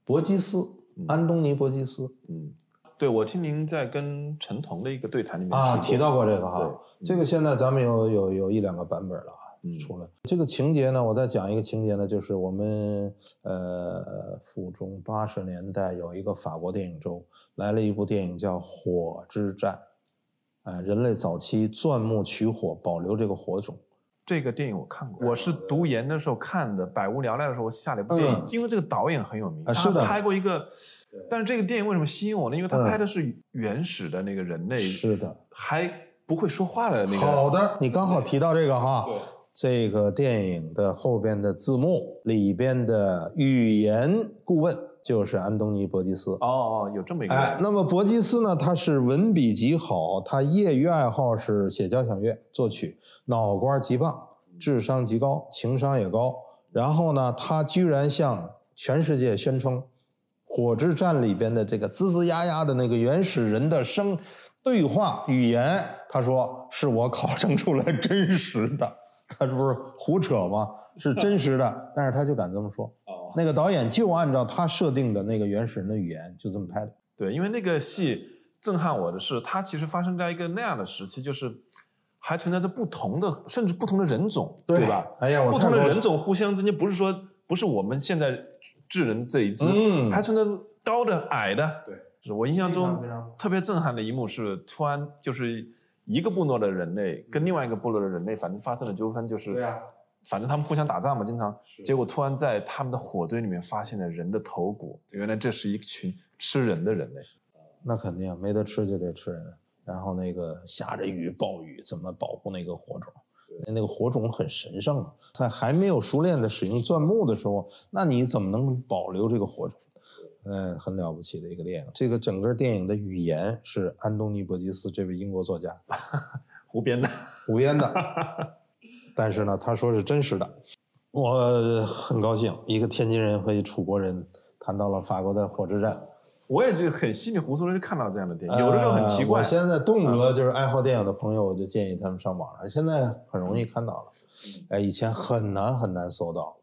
伯基斯，安东尼·伯基斯嗯，对，我听您在跟陈彤的一个对谈里面啊，提到过这个哈对。这个现在咱们有有有一两个版本了啊嗯，出来。这个情节呢，我再讲一个情节呢，就是我们呃附中八十年代有一个法国电影周，来了一部电影叫《火之战》，哎，人类早期钻木取火，保留这个火种。这个电影我看过，我是读研的时候看的，百无聊赖的时候我下了一部电影，嗯因为这个导演很有名，他啊是的拍过一个，但是这个电影为什么吸引我呢？因为他嗯拍的是原始的那个人类，是的，还不会说话的那个。好的，你刚好提到这个哈对。这个电影的后边的字幕里边的语言顾问就是安东尼·伯吉斯。哦哦，有这么一个人，哎，那么伯吉斯呢，他是文笔极好，他业余爱好是写交响乐、作曲，脑瓜极棒，智商极高，情商也高。然后呢，他居然向全世界宣称，《火之战》里边的这个吱吱呀呀的那个原始人的声对话语言，他说是我考证出来真实的。他这不是胡扯吗？是真实的，但是他就敢这么说。哦，那个导演就按照他设定的那个原始人的语言就这么拍的。对，因为那个戏震撼我的是，它其实发生在一个那样的时期，就是还存在着不同的，甚至不同的人种，对吧？哎呀我不同的人种互相之间，不是说不是我们现在智人这一支，嗯还存在着高的、矮的。对，是我印象中特别震撼的一幕是，突然就是一个部落的人类跟另外一个部落的人类，反正发生了纠纷，就是对啊反正他们互相打仗嘛，经常。结果突然在他们的火堆里面发现了人的头骨，原来这是一群吃人的人类。那肯定没得吃就得吃人。然后那个下着雨暴雨，怎么保护那个火种？那那个火种很神圣啊，在还没有熟练的使用钻木的时候，那你怎么能保留这个火种？嗯，很了不起的一个电影。这个整个电影的语言是安东尼·伯吉斯这位英国作家 胡编的，胡编的，但是呢，他说是真实的。我很高兴，一个天津人和一楚国人谈到了法国的火车站。我也是很稀里糊涂的就看到这样的电影，有的时候很奇怪。呃我现在动辄就是爱好电影的朋友，我就建议他们上网了，现在很容易看到了。哎，以前很难很难搜到。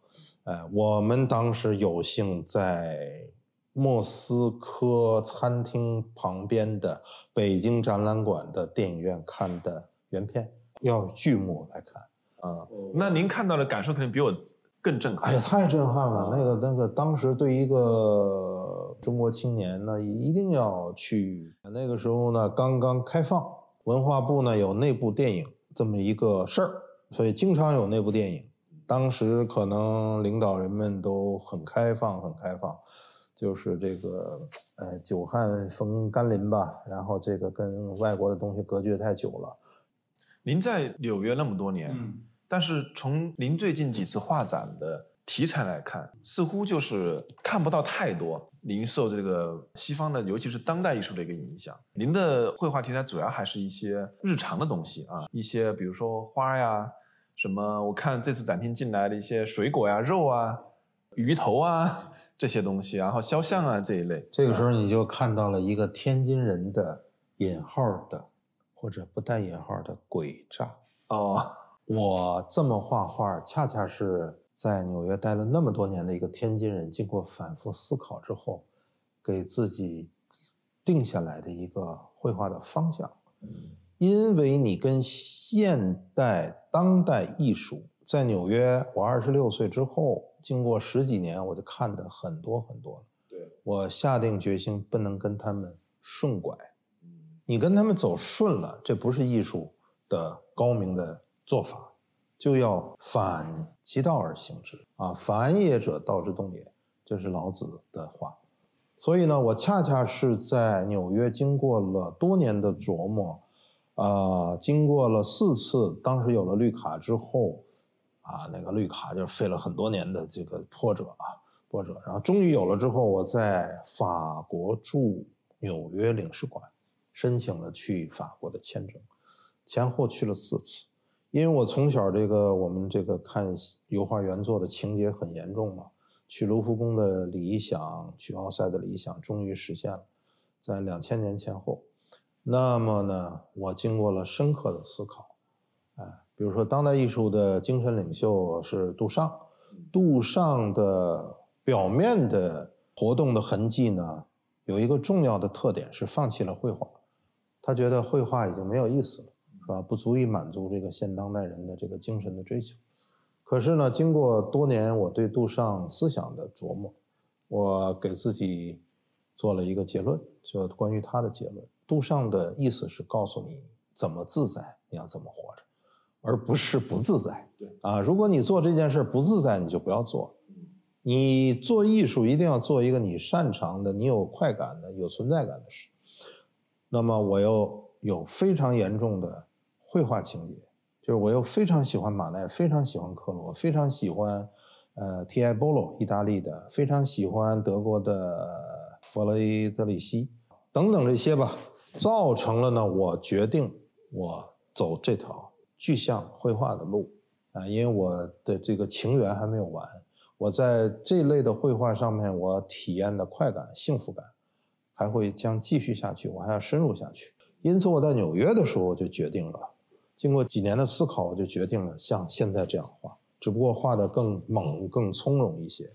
哎，我们当时有幸在莫斯科餐厅旁边的北京展览馆的电影院看的原片，要剧目来看。啊、那您看到的感受肯定比我更震撼。哎呀，太震撼了！那个那个，当时对一个中国青年呢，一定要去。那个时候呢，刚刚开放，文化部呢有内部电影这么一个事儿，所以经常有内部电影。当时可能领导人们都很开放，很开放，就是这个呃久旱逢甘霖吧，然后这个跟外国的东西隔绝太久了。您在纽约那么多年，嗯但是从您最近几次画展的题材来看，似乎就是看不到太多您受这个西方的，尤其是当代艺术的一个影响。您的绘画题材主要还是一些日常的东西啊，一些比如说花呀，什么我看这次展厅进来的一些水果呀、肉啊、鱼头啊这些东西，然后肖像啊这一类。这个时候你就看到了一个天津人的引号的或者不带引号的诡诈。哦，我这么画画，恰恰是在纽约待了那么多年的一个天津人，经过反复思考之后，给自己定下来的一个绘画的方向。因为你跟现代当代艺术，在纽约，我二十六岁之后，经过十几年，我就看的很多很多了。对，我下定决心不能跟他们顺拐。你跟他们走顺了，这不是艺术的高明的做法，就要反其道而行之啊！反也者，道之动也，这是老子的话。所以呢，我恰恰是在纽约经过了多年的琢磨，啊、经过了四次，当时有了绿卡之后，啊，那个绿卡就是费了很多年的这个波折啊，波折，然后终于有了之后，我在法国驻纽约领事馆申请了去法国的签证，前后去了四次。因为我从小这个我们这个看油画原作的情节很严重嘛，去卢浮宫的理想，去奥赛的理想，终于实现了，在两千年前后。那么呢，我经过了深刻的思考，哎，比如说当代艺术的精神领袖是杜尚，杜尚的表面的活动的痕迹呢，有一个重要的特点是放弃了绘画，他觉得绘画已经没有意思了，是吧？不足以满足这个现当代人的这个精神的追求。可是呢，经过多年我对杜尚思想的琢磨，我给自己做了一个结论，就关于他的结论。杜尚的意思是告诉你怎么自在，你要怎么活着，而不是不自在。对啊，如果你做这件事不自在，你就不要做。你做艺术一定要做一个你擅长的、你有快感的、有存在感的事。那么我又有非常严重的绘画情节，就是我又非常喜欢马奈，非常喜欢克罗，非常喜欢呃 T.I. Bolo 意大利的，非常喜欢德国的弗雷德里希等等这些吧，造成了呢，我决定我走这条具象绘画的路啊，因为我的这个情缘还没有完，我在这类的绘画上面，我体验的快感、幸福感还会将继续下去，我还要深入下去。因此，我在纽约的时候，就决定了，经过几年的思考，我就决定了像现在这样画，只不过画的更猛、更从容一些。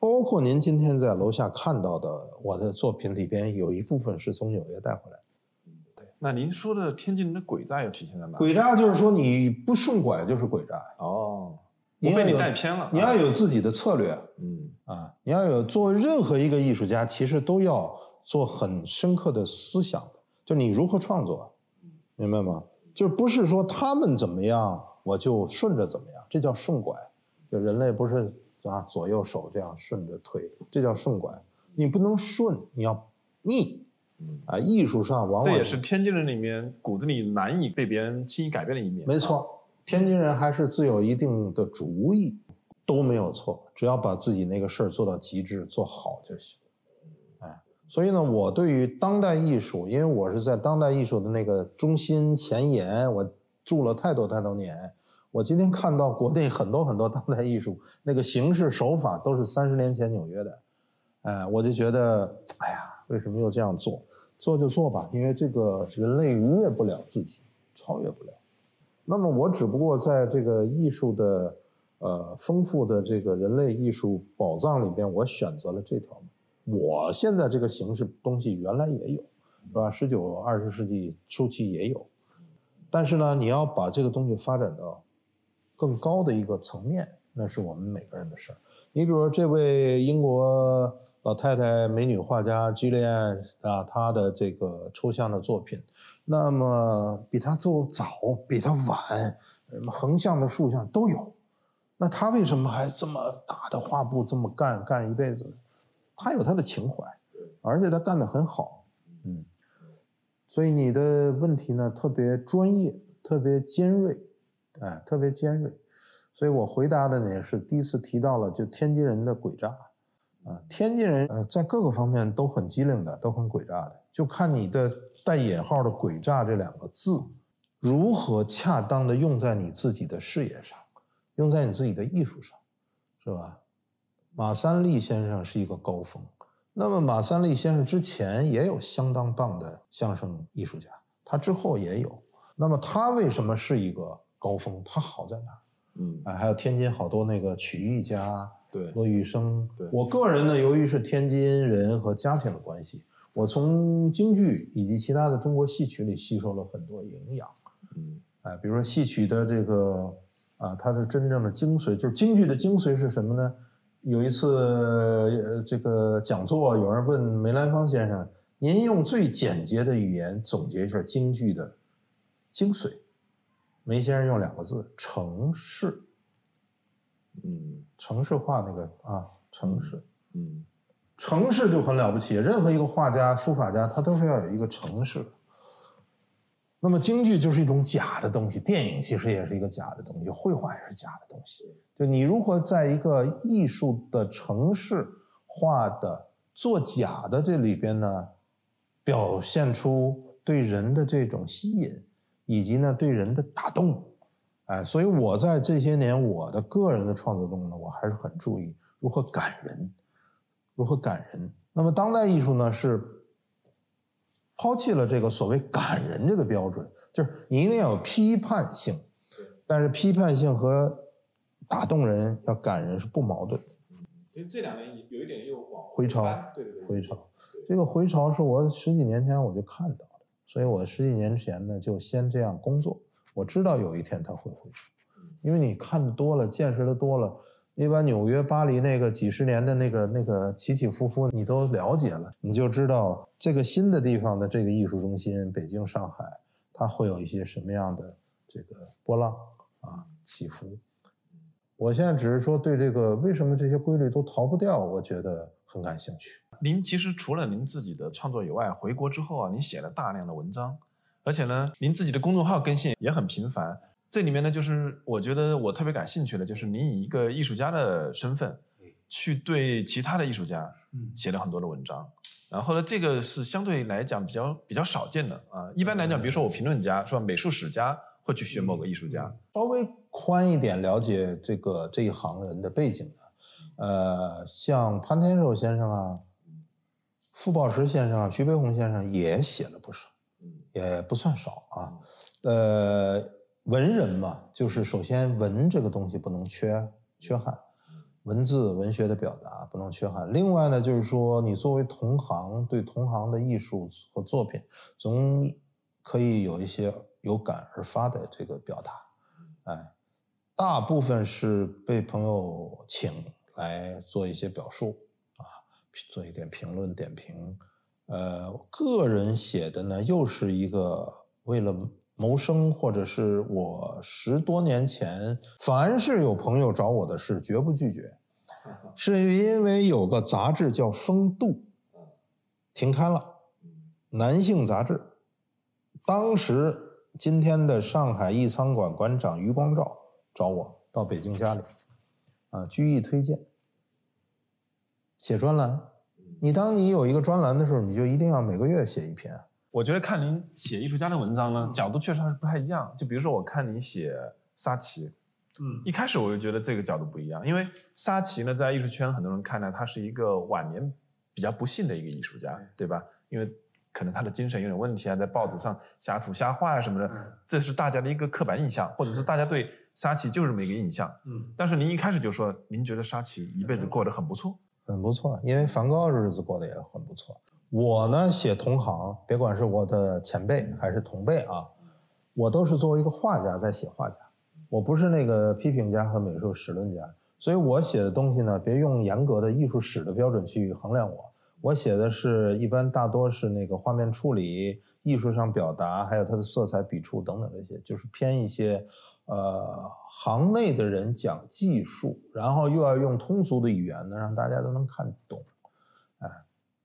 包括您今天在楼下看到的我的作品里边，有一部分是从纽约带回来的。那您说的天津人的诡诈又体现在哪里？诡诈就是说你不顺拐就是诡诈，哦，我被你带偏了。你要有自己的策略嗯，啊，你要有作为任何一个艺术家，其实都要做很深刻的思想的，就你如何创作，明白吗？就不是说他们怎么样，我就顺着怎么样，这叫顺拐。就人类不是啊左右手这样顺着推，这叫顺拐。你不能顺，你要逆。啊，艺术上往往这也是天津人里面骨子里难以被别人轻易改变的一面。没错，天津人还是自有一定的主意，都没有错，只要把自己那个事儿做到极致，做好就行。哎，所以呢，我对于当代艺术，因为我是在当代艺术的那个中心前沿，我住了太多太多年。我今天看到国内很多很多当代艺术那个形式手法都是三十年前纽约的，哎，我就觉得，哎呀，为什么又这样做？做就做吧，因为这个人类逾越不了自己，超越不了。那么我只不过在这个艺术的呃丰富的这个人类艺术宝藏里边，我选择了这条路。我现在这个形式东西原来也有，是吧？十九、二十世纪初期也有，但是呢，你要把这个东西发展到更高的一个层面，那是我们每个人的事儿。你比如说这位英国老太太美女画家居里安啊，她的这个抽象的作品，那么比她做早，比她晚，什么横向的、竖向都有。那她为什么还这么大的画布这么干干一辈子呢？他有她的情怀，而且她干得很好，嗯，所以你的问题呢特别专业，特别尖锐，哎，特别尖锐，所以我回答的呢也是第一次提到了就天津人的诡诈，啊，天津人呃在各个方面都很机灵的，都很诡诈的，就看你的带引号的诡诈这两个字，如何恰当的用在你自己的事业上，用在你自己的艺术上，是吧？马三立先生是一个高峰，那么马三立先生之前也有相当棒的相声艺术家，他之后也有。那么他为什么是一个高峰？他好在哪儿？嗯，哎，还有天津好多那个曲艺家，对骆玉生。对我个人呢，由于是天津人和家庭的关系，我从京剧以及其他的中国戏曲里吸收了很多营养。嗯，哎，比如说戏曲的这个啊，它的真正的精髓，就是京剧的精髓是什么呢？有一次呃这个讲座，有人问梅兰芳先生：“您用最简洁的语言总结一下京剧的精髓。”梅先生用两个字：城市。嗯城市化那个啊，城市，嗯城市就很了不起。任何一个画家、书法家，他都是要有一个城市。那么京剧就是一种假的东西，电影其实也是一个假的东西，绘画也是假的东西。就你如何在一个艺术的城市化的作假的这里边呢，表现出对人的这种吸引，以及呢对人的打动。哎，所以我在这些年我的个人的创作中呢，我还是很注意如何感人，如何感人。那么当代艺术呢是抛弃了这个所谓感人这个标准，就是你一定要有批判性，但是批判性和打动人要感人是不矛盾的。其实这两年有一点又往回潮对对对，回潮，这个回潮是我十几年前我就看到的，所以我十几年前呢就先这样工作。我知道有一天它会回潮，因为你看的多了，见识的多了，你把纽约、巴黎那个几十年的那个那个起起伏伏你都了解了，你就知道这个新的地方的这个艺术中心，北京、上海，它会有一些什么样的这个波浪啊起伏。我现在只是说对这个为什么这些规律都逃不掉，我觉得很感兴趣。您其实除了您自己的创作以外，回国之后啊，您写了大量的文章，而且呢，您自己的公众号更新也很频繁。这里面呢，就是我觉得我特别感兴趣的，就是您以一个艺术家的身份，去对其他的艺术家写了很多的文章。然后呢，这个是相对来讲比较比较少见的啊。一般来讲，比如说我评论家是吧，美术史家会去学某个艺术家，稍微宽一点了解这个这一行人的背景的，呃，像潘天寿先生啊、傅抱石先生啊、徐悲鸿先生也写了不少，也不算少啊。呃，文人嘛，就是首先文这个东西不能缺缺憾，文字文学的表达不能缺憾。另外呢，就是说你作为同行，对同行的艺术和作品，总可以有一些有感而发的这个表达。哎，大部分是被朋友请来做一些表述啊，做一点评论点评。呃，个人写的呢，又是一个为了谋生，或者是我十多年前，凡是有朋友找我的事，绝不拒绝，是因为有个杂志叫《风度》，停刊了，男性杂志。当时今天的上海艺仓馆馆长余光照找我到北京家里，啊，居易推荐，写专栏。你当你有一个专栏的时候，你就一定要每个月写一篇。我觉得看您写艺术家的文章呢，角度确实还是不太一样。就比如说，我看您写沙奇，嗯一开始我就觉得这个角度不一样，因为沙奇呢，在艺术圈很多人看来，他是一个晚年比较不幸的一个艺术家，对吧？因为可能他的精神有点问题啊，在报纸上瞎涂瞎画啊什么的，这是大家的一个刻板印象，或者是大家对沙奇就是这么一个印象。嗯，但是您一开始就说，您觉得沙奇一辈子过得很不错。很不错，因为梵高日子过得也很不错。我呢写同行，别管是我的前辈还是同辈啊，我都是作为一个画家在写画家，我不是那个批评家和美术史论家，所以我写的东西呢，别用严格的艺术史的标准去衡量我。我写的是一般大多是那个画面处理、艺术上表达，还有它的色彩、笔触等等这些，就是偏一些。呃，行内的人讲技术，然后又要用通俗的语言呢，让大家都能看懂。哎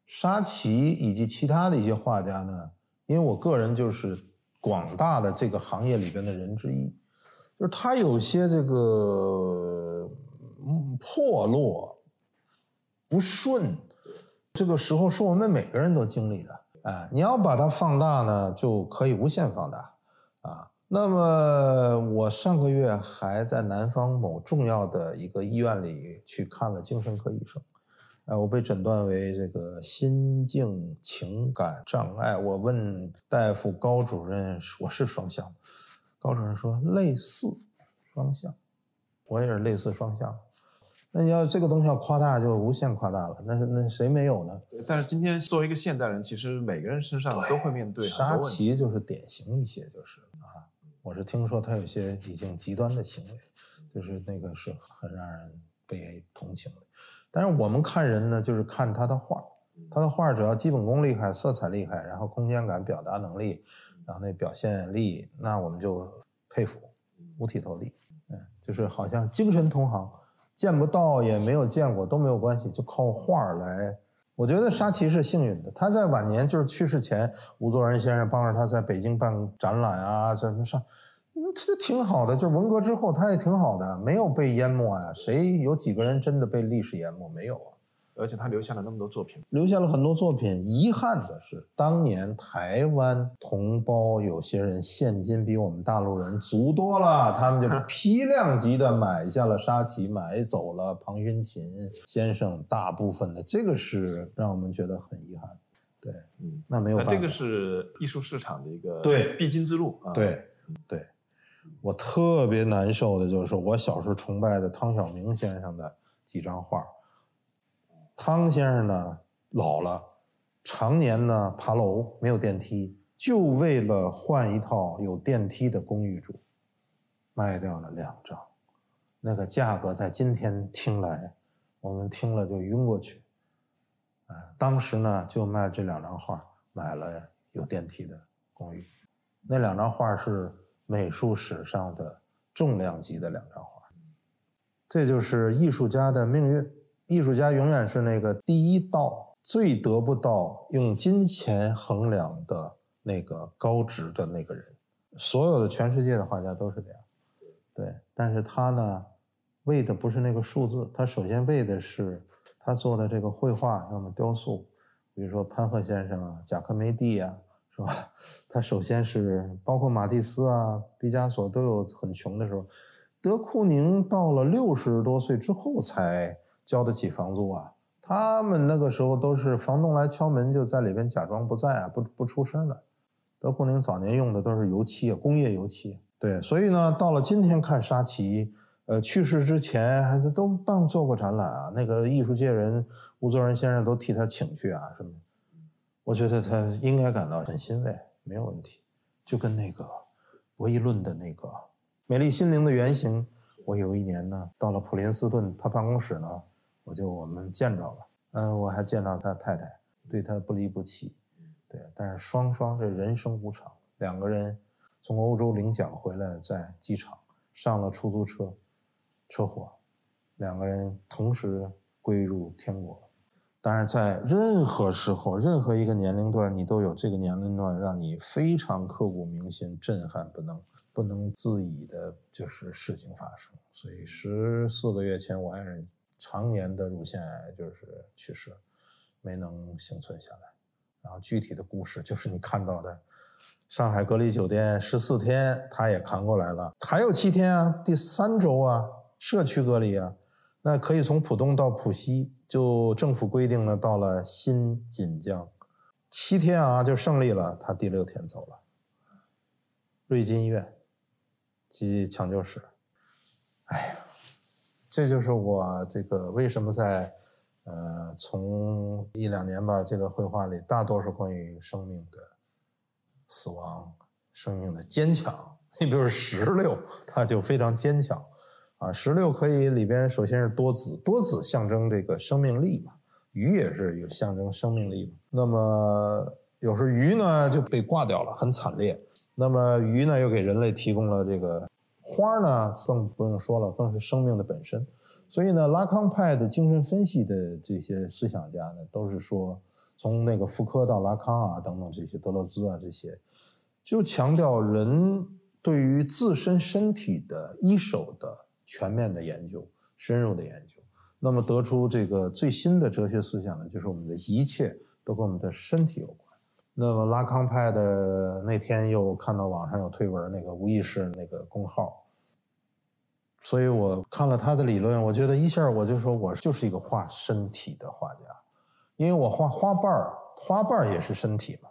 沙奇以及其他的一些画家呢，因为我个人就是广大的这个行业里边的人之一，就是他有些这个嗯破落不顺，这个时候是我们每个人都经历的。哎，你要把它放大呢，就可以无限放大啊。那么我上个月还在南方某重要的一个医院里去看了精神科医生，呃，我被诊断为这个心境情感障碍。我问大夫高主任，我是双向，高主任说类似双向，我也是类似双向。那你要这个东西要夸大，就无限夸大了。那那谁没有呢？但是今天作为一个现代人，其实每个人身上都会面对沙奇就是典型一些，就是啊，我是听说他有些已经极端的行为，就是那个是很让人被同情的。但是我们看人呢，就是看他的画，他的画只要基本功厉害、色彩厉害，然后空间感、表达能力，然后那表现力，那我们就佩服，五体投地。嗯，就是好像精神同行。见不到也没有见过都没有关系，就靠画来。我觉得沙奇是幸运的，他在晚年就是去世前，吴作人先生帮着他在北京办展览啊，怎么上，他挺好的。就是文革之后他也挺好的，没有被淹没啊。谁有几个人真的被历史淹没？没有啊。而且他留下了那么多作品，留下了很多作品。遗憾的是，当年台湾同胞有些人现金比我们大陆人足多了，他们就 批量级的买下了沙琪，买走了庞勋琴先生大部分的，这个是让我们觉得很遗憾。对，嗯，那没有办法，这个是艺术市场的一个对必经之路啊。对，对，我特别难受的就是我小时候崇拜的汤晓明先生的几张画。汤先生呢老了，常年呢爬楼没有电梯，就为了换一套有电梯的公寓住，卖掉了两张，那个价格在今天听来，我们听了就晕过去。啊，当时呢就卖这两张画，买了有电梯的公寓，那两张画是美术史上的重量级的两张画，这就是艺术家的命运。艺术家永远是那个第一道最得不到用金钱衡量的那个高值的那个人。所有的全世界的画家都是这样，对。但是他呢，为的不是那个数字，他首先为的是他做的这个绘画，要么雕塑，比如说潘赫先生啊、贾科梅蒂啊，是吧？他首先是包括马蒂斯啊、毕加索都有很穷的时候，德库宁到了六十多岁之后才。交得起房租啊？他们那个时候都是房东来敲门，就在里边假装不在啊，不不出声的。德库宁早年用的都是油漆啊，工业油漆。对，所以呢，到了今天看沙奇，呃，去世之前还都办做过展览啊。那个艺术界人吴作人先生都替他请去啊什么。我觉得他应该感到很欣慰，没有问题。就跟那个博弈论的那个美丽心灵的原型，我有一年呢到了普林斯顿他办公室呢。我就我们见着了，嗯，我还见着他太太，对他不离不弃，对，但是双双这人生无常，两个人从欧洲领奖回来，在机场上了出租车，车祸，两个人同时归入天国。当然，在任何时候，任何一个年龄段，你都有这个年龄段让你非常刻骨铭心、震撼不能不能自已的，就是事情发生。所以十四个月前，我爱人。常年的乳腺癌就是去世，没能幸存下来。然后具体的故事就是你看到的，上海隔离酒店十四天，他也扛过来了。还有七天啊，第三周啊，社区隔离啊，那可以从浦东到浦西，就政府规定呢，到了新锦江，七天啊就胜利了。他第六天走了，瑞金医院及抢救室。哎呀。这就是我这个为什么在，呃，从一两年吧，这个绘画里大多数关于生命的死亡、生命的坚强。你比如石榴，它就非常坚强，啊，石榴可以里边首先是多子，多子象征这个生命力嘛，鱼也是有象征生命力嘛。那么有时候鱼呢就被挂掉了，很惨烈。那么鱼呢又给人类提供了这个。花呢，更不用说了，更是生命的本身。所以呢，拉康派的精神分析的这些思想家呢，都是说，从那个福柯到拉康啊等等这些德勒兹啊这些，就强调人对于自身身体的一手的全面的研究、深入的研究。那么得出这个最新的哲学思想呢，就是我们的一切都跟我们的身体有关。那么拉康派的那天又看到网上有推文，那个无意识那个公号，所以我看了他的理论，我觉得一下我就说我就是一个画身体的画家，因为我画花瓣儿，花瓣儿也是身体嘛，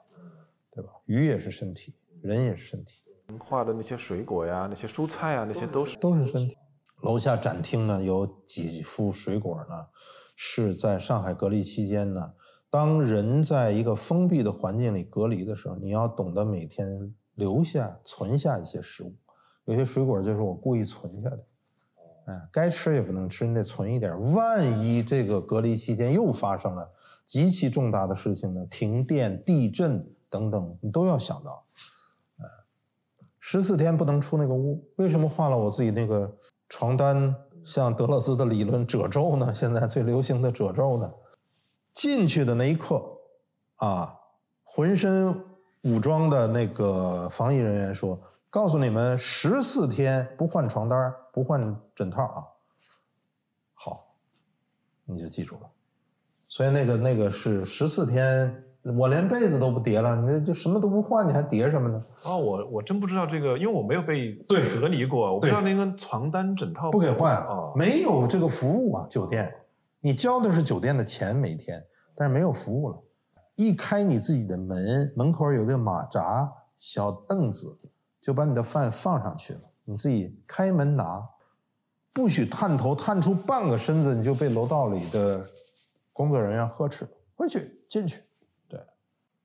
对吧？鱼也是身体，人也是身体，您画的那些水果呀，那些蔬菜啊，那些都是都是身体。楼下展厅呢有几幅水果呢，是在上海隔离期间呢。当人在一个封闭的环境里隔离的时候，你要懂得每天留下、存下一些食物。有些水果就是我故意存下的，哎，该吃也不能吃，你得存一点。万一这个隔离期间又发生了极其重大的事情呢？停电、地震等等，你都要想到。哎，十四天不能出那个屋，为什么画了我自己那个床单像德勒兹的理论褶皱呢？现在最流行的褶皱呢？进去的那一刻，啊，浑身武装的那个防疫人员说：“告诉你们，十四天不换床单，不换枕套啊。”好，你就记住了。所以那个那个是十四天，我连被子都不叠了，你就什么都不换，你还叠什么呢？哦，我我真不知道这个，因为我没有被对隔离过，我不知道那个床单枕套不给换哦，没有这个服务啊，酒店。你交的是酒店的钱每天，但是没有服务了。一开你自己的门，门口有个马扎小凳子，就把你的饭放上去了。你自己开门拿，不许探头探出半个身子，你就被楼道里的工作人员呵斥。回去进去。对，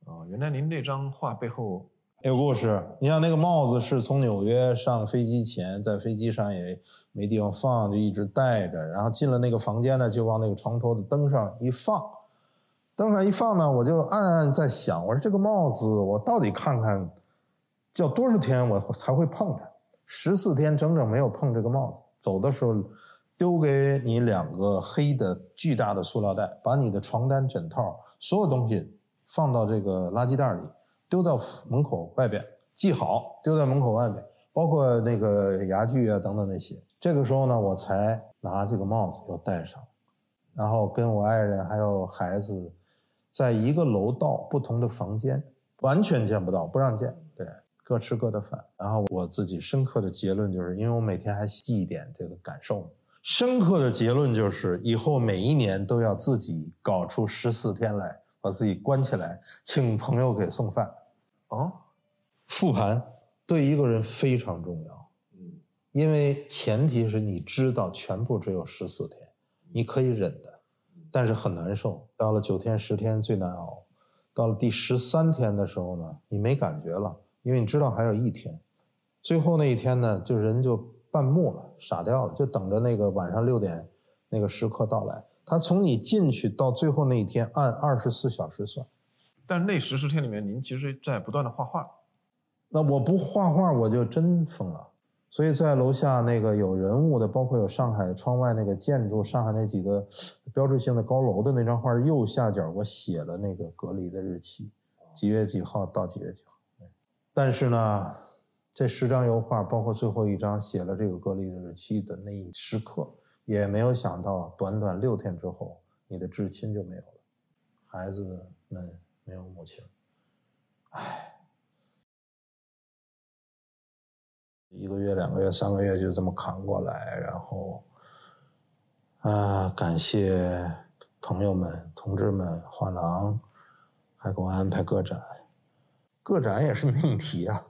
哦，原来您那张画背后有故事。你像那个帽子是从纽约上飞机前，在飞机上也没地方放，就一直戴着。然后进了那个房间呢，就往那个床头的灯上一放，灯上一放呢，我就暗暗在想，我说这个帽子我到底看看，要多少天我才会碰它？十四天整整没有碰这个帽子。走的时候，丢给你两个黑的巨大的塑料袋，把你的床单、枕套所有东西放到这个垃圾袋里。丢到门口外边，系好，丢在门口外边，包括那个牙具啊等等那些。这个时候呢，我才拿这个帽子又戴上，然后跟我爱人还有孩子，在一个楼道不同的房间，完全见不到，不让见，各吃各的饭。然后我自己深刻的结论就是，因为我每天还记一点这个感受，深刻的结论就是，以后每一年都要自己搞出十四天来。把自己关起来，请朋友给送饭，哦，复盘对一个人非常重要。嗯，因为前提是你知道全部只有十四天，你可以忍的，但是很难受。到了九天十天最难熬，到了第十三天的时候呢，你没感觉了，因为你知道还有一天，最后那一天呢，就人就半木了，傻掉了，就等着那个晚上六点那个时刻到来。他从你进去到最后那一天，按二十四小时算。但那十四天里面，您其实在不断的画画。那我不画画，我就真疯了。所以在楼下那个有人物的，包括有上海窗外那个建筑，上海那几个标志性的高楼的那张画右下角，我写了那个隔离的日期，几月几号到几月几号。但是呢，这十张油画，包括最后一张写了这个隔离的日期的那一时刻。也没有想到，短短六天之后，你的至亲就没有了，孩子们没有母亲，唉，一个月、两个月、三个月就这么扛过来，然后，啊，感谢朋友们、同志们，画廊还给我安排个展，个展也是命题啊。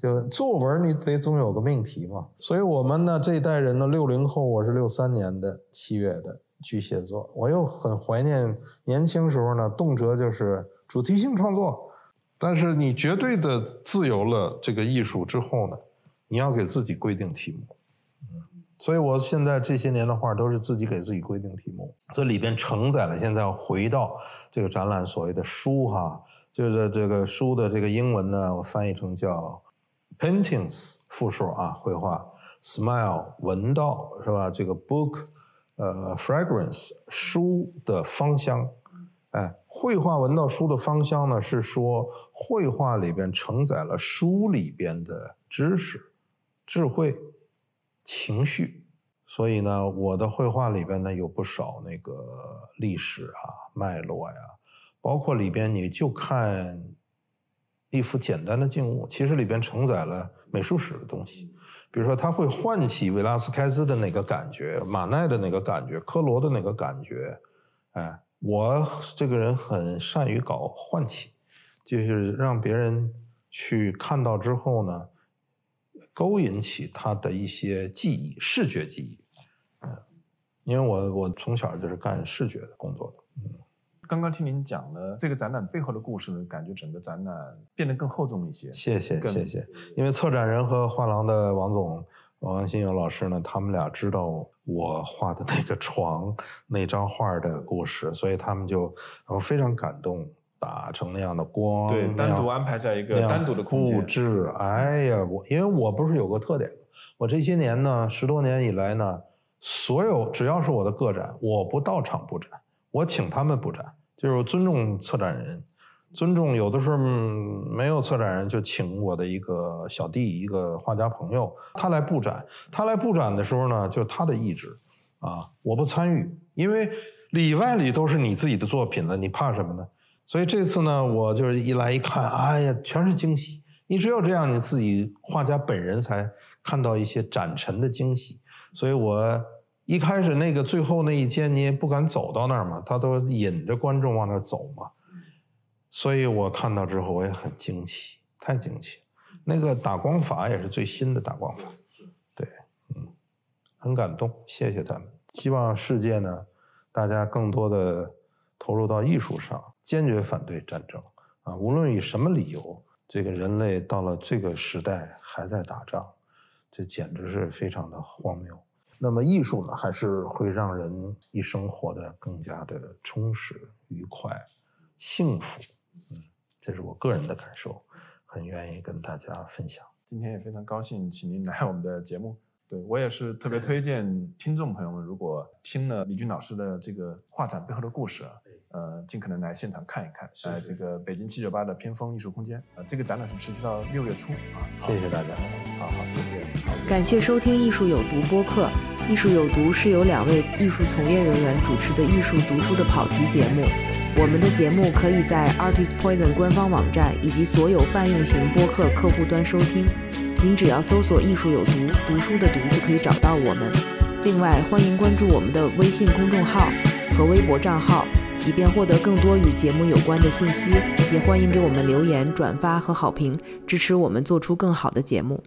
就作文，你得总有个命题嘛。所以我们呢这一代人呢，六零后，我是六三年的七月的巨蟹座，我又很怀念年轻时候呢，动辄就是主题性创作。但是你绝对的自由了这个艺术之后呢，你要给自己规定题目。所以我现在这些年的画都是自己给自己规定题目，这里边承载了现在回到这个展览所谓的书哈，就是这个书的这个英文呢，我翻译成叫。Paintings 复数啊，绘画；smile 闻到是吧？这个 book，呃，fragrance 书的芳香，哎，绘画闻到书的芳香呢，是说绘画里边承载了书里边的知识、智慧、情绪。所以呢，我的绘画里边呢有不少那个历史啊、脉络呀，包括里边你就看一幅简单的静物，其实里边承载了美术史的东西。比如说，它会唤起维拉斯开兹的那个感觉，马奈的那个感觉，科罗的那个感觉。哎，我这个人很善于搞唤起，就是让别人去看到之后呢，勾引起他的一些记忆，视觉记忆。因为我我从小就是干视觉的工作的，嗯，刚刚听您讲了这个展览背后的故事呢，感觉整个展览变得更厚重一些。谢谢谢谢，因为策展人和画廊的王总王新友老师呢，他们俩知道我画的那个床那张画的故事，所以他们就非常感动，打成那样的光，对，单独安排在一个单独的布置。哎呀，我因为我不是有个特点，我这些年呢，十多年以来呢。所有只要是我的个展，我不到场布展，我请他们布展，就是尊重策展人，尊重有的时候没有策展人就请我的一个小弟，一个画家朋友，他来布展。他来布展的时候呢，就是他的意志，啊，我不参与，因为里外里都是你自己的作品了，你怕什么呢？所以这次呢，我就是一来一看，哎呀，全是惊喜。你只有这样，你自己画家本人才看到一些展陈的惊喜。所以我。一开始那个最后那一间你也不敢走到那儿嘛，他都引着观众往那儿走嘛，所以我看到之后我也很惊奇，太惊奇。那个打光法也是最新的打光法，对，嗯，很感动，谢谢他们。希望世界呢，大家更多的投入到艺术上，坚决反对战争啊！无论以什么理由，这个人类到了这个时代还在打仗，这简直是非常的荒谬。那么艺术呢，还是会让人一生活得更加的充实、愉快、幸福。嗯，这是我个人的感受，很愿意跟大家分享。今天也非常高兴，请您来我们的节目。对我也是特别推荐听众朋友们，如果听了李军老师的这个画展背后的故事，呃，尽可能来现场看一看，在这个北京七九八的偏锋艺术空间呃，这个展览是持续到六月初啊。谢谢大家，好好再见。感谢收听《艺术有毒》播客，《艺术有毒》是由两位艺术从业人员主持的艺术读书的跑题节目。我们的节目可以在 Artist Poison 官方网站以及所有泛用型播客客户端收听。您只要搜索“艺术有毒”，读书的“读”就可以找到我们。另外，欢迎关注我们的微信公众号和微博账号，以便获得更多与节目有关的信息。也欢迎给我们留言、转发和好评，支持我们做出更好的节目。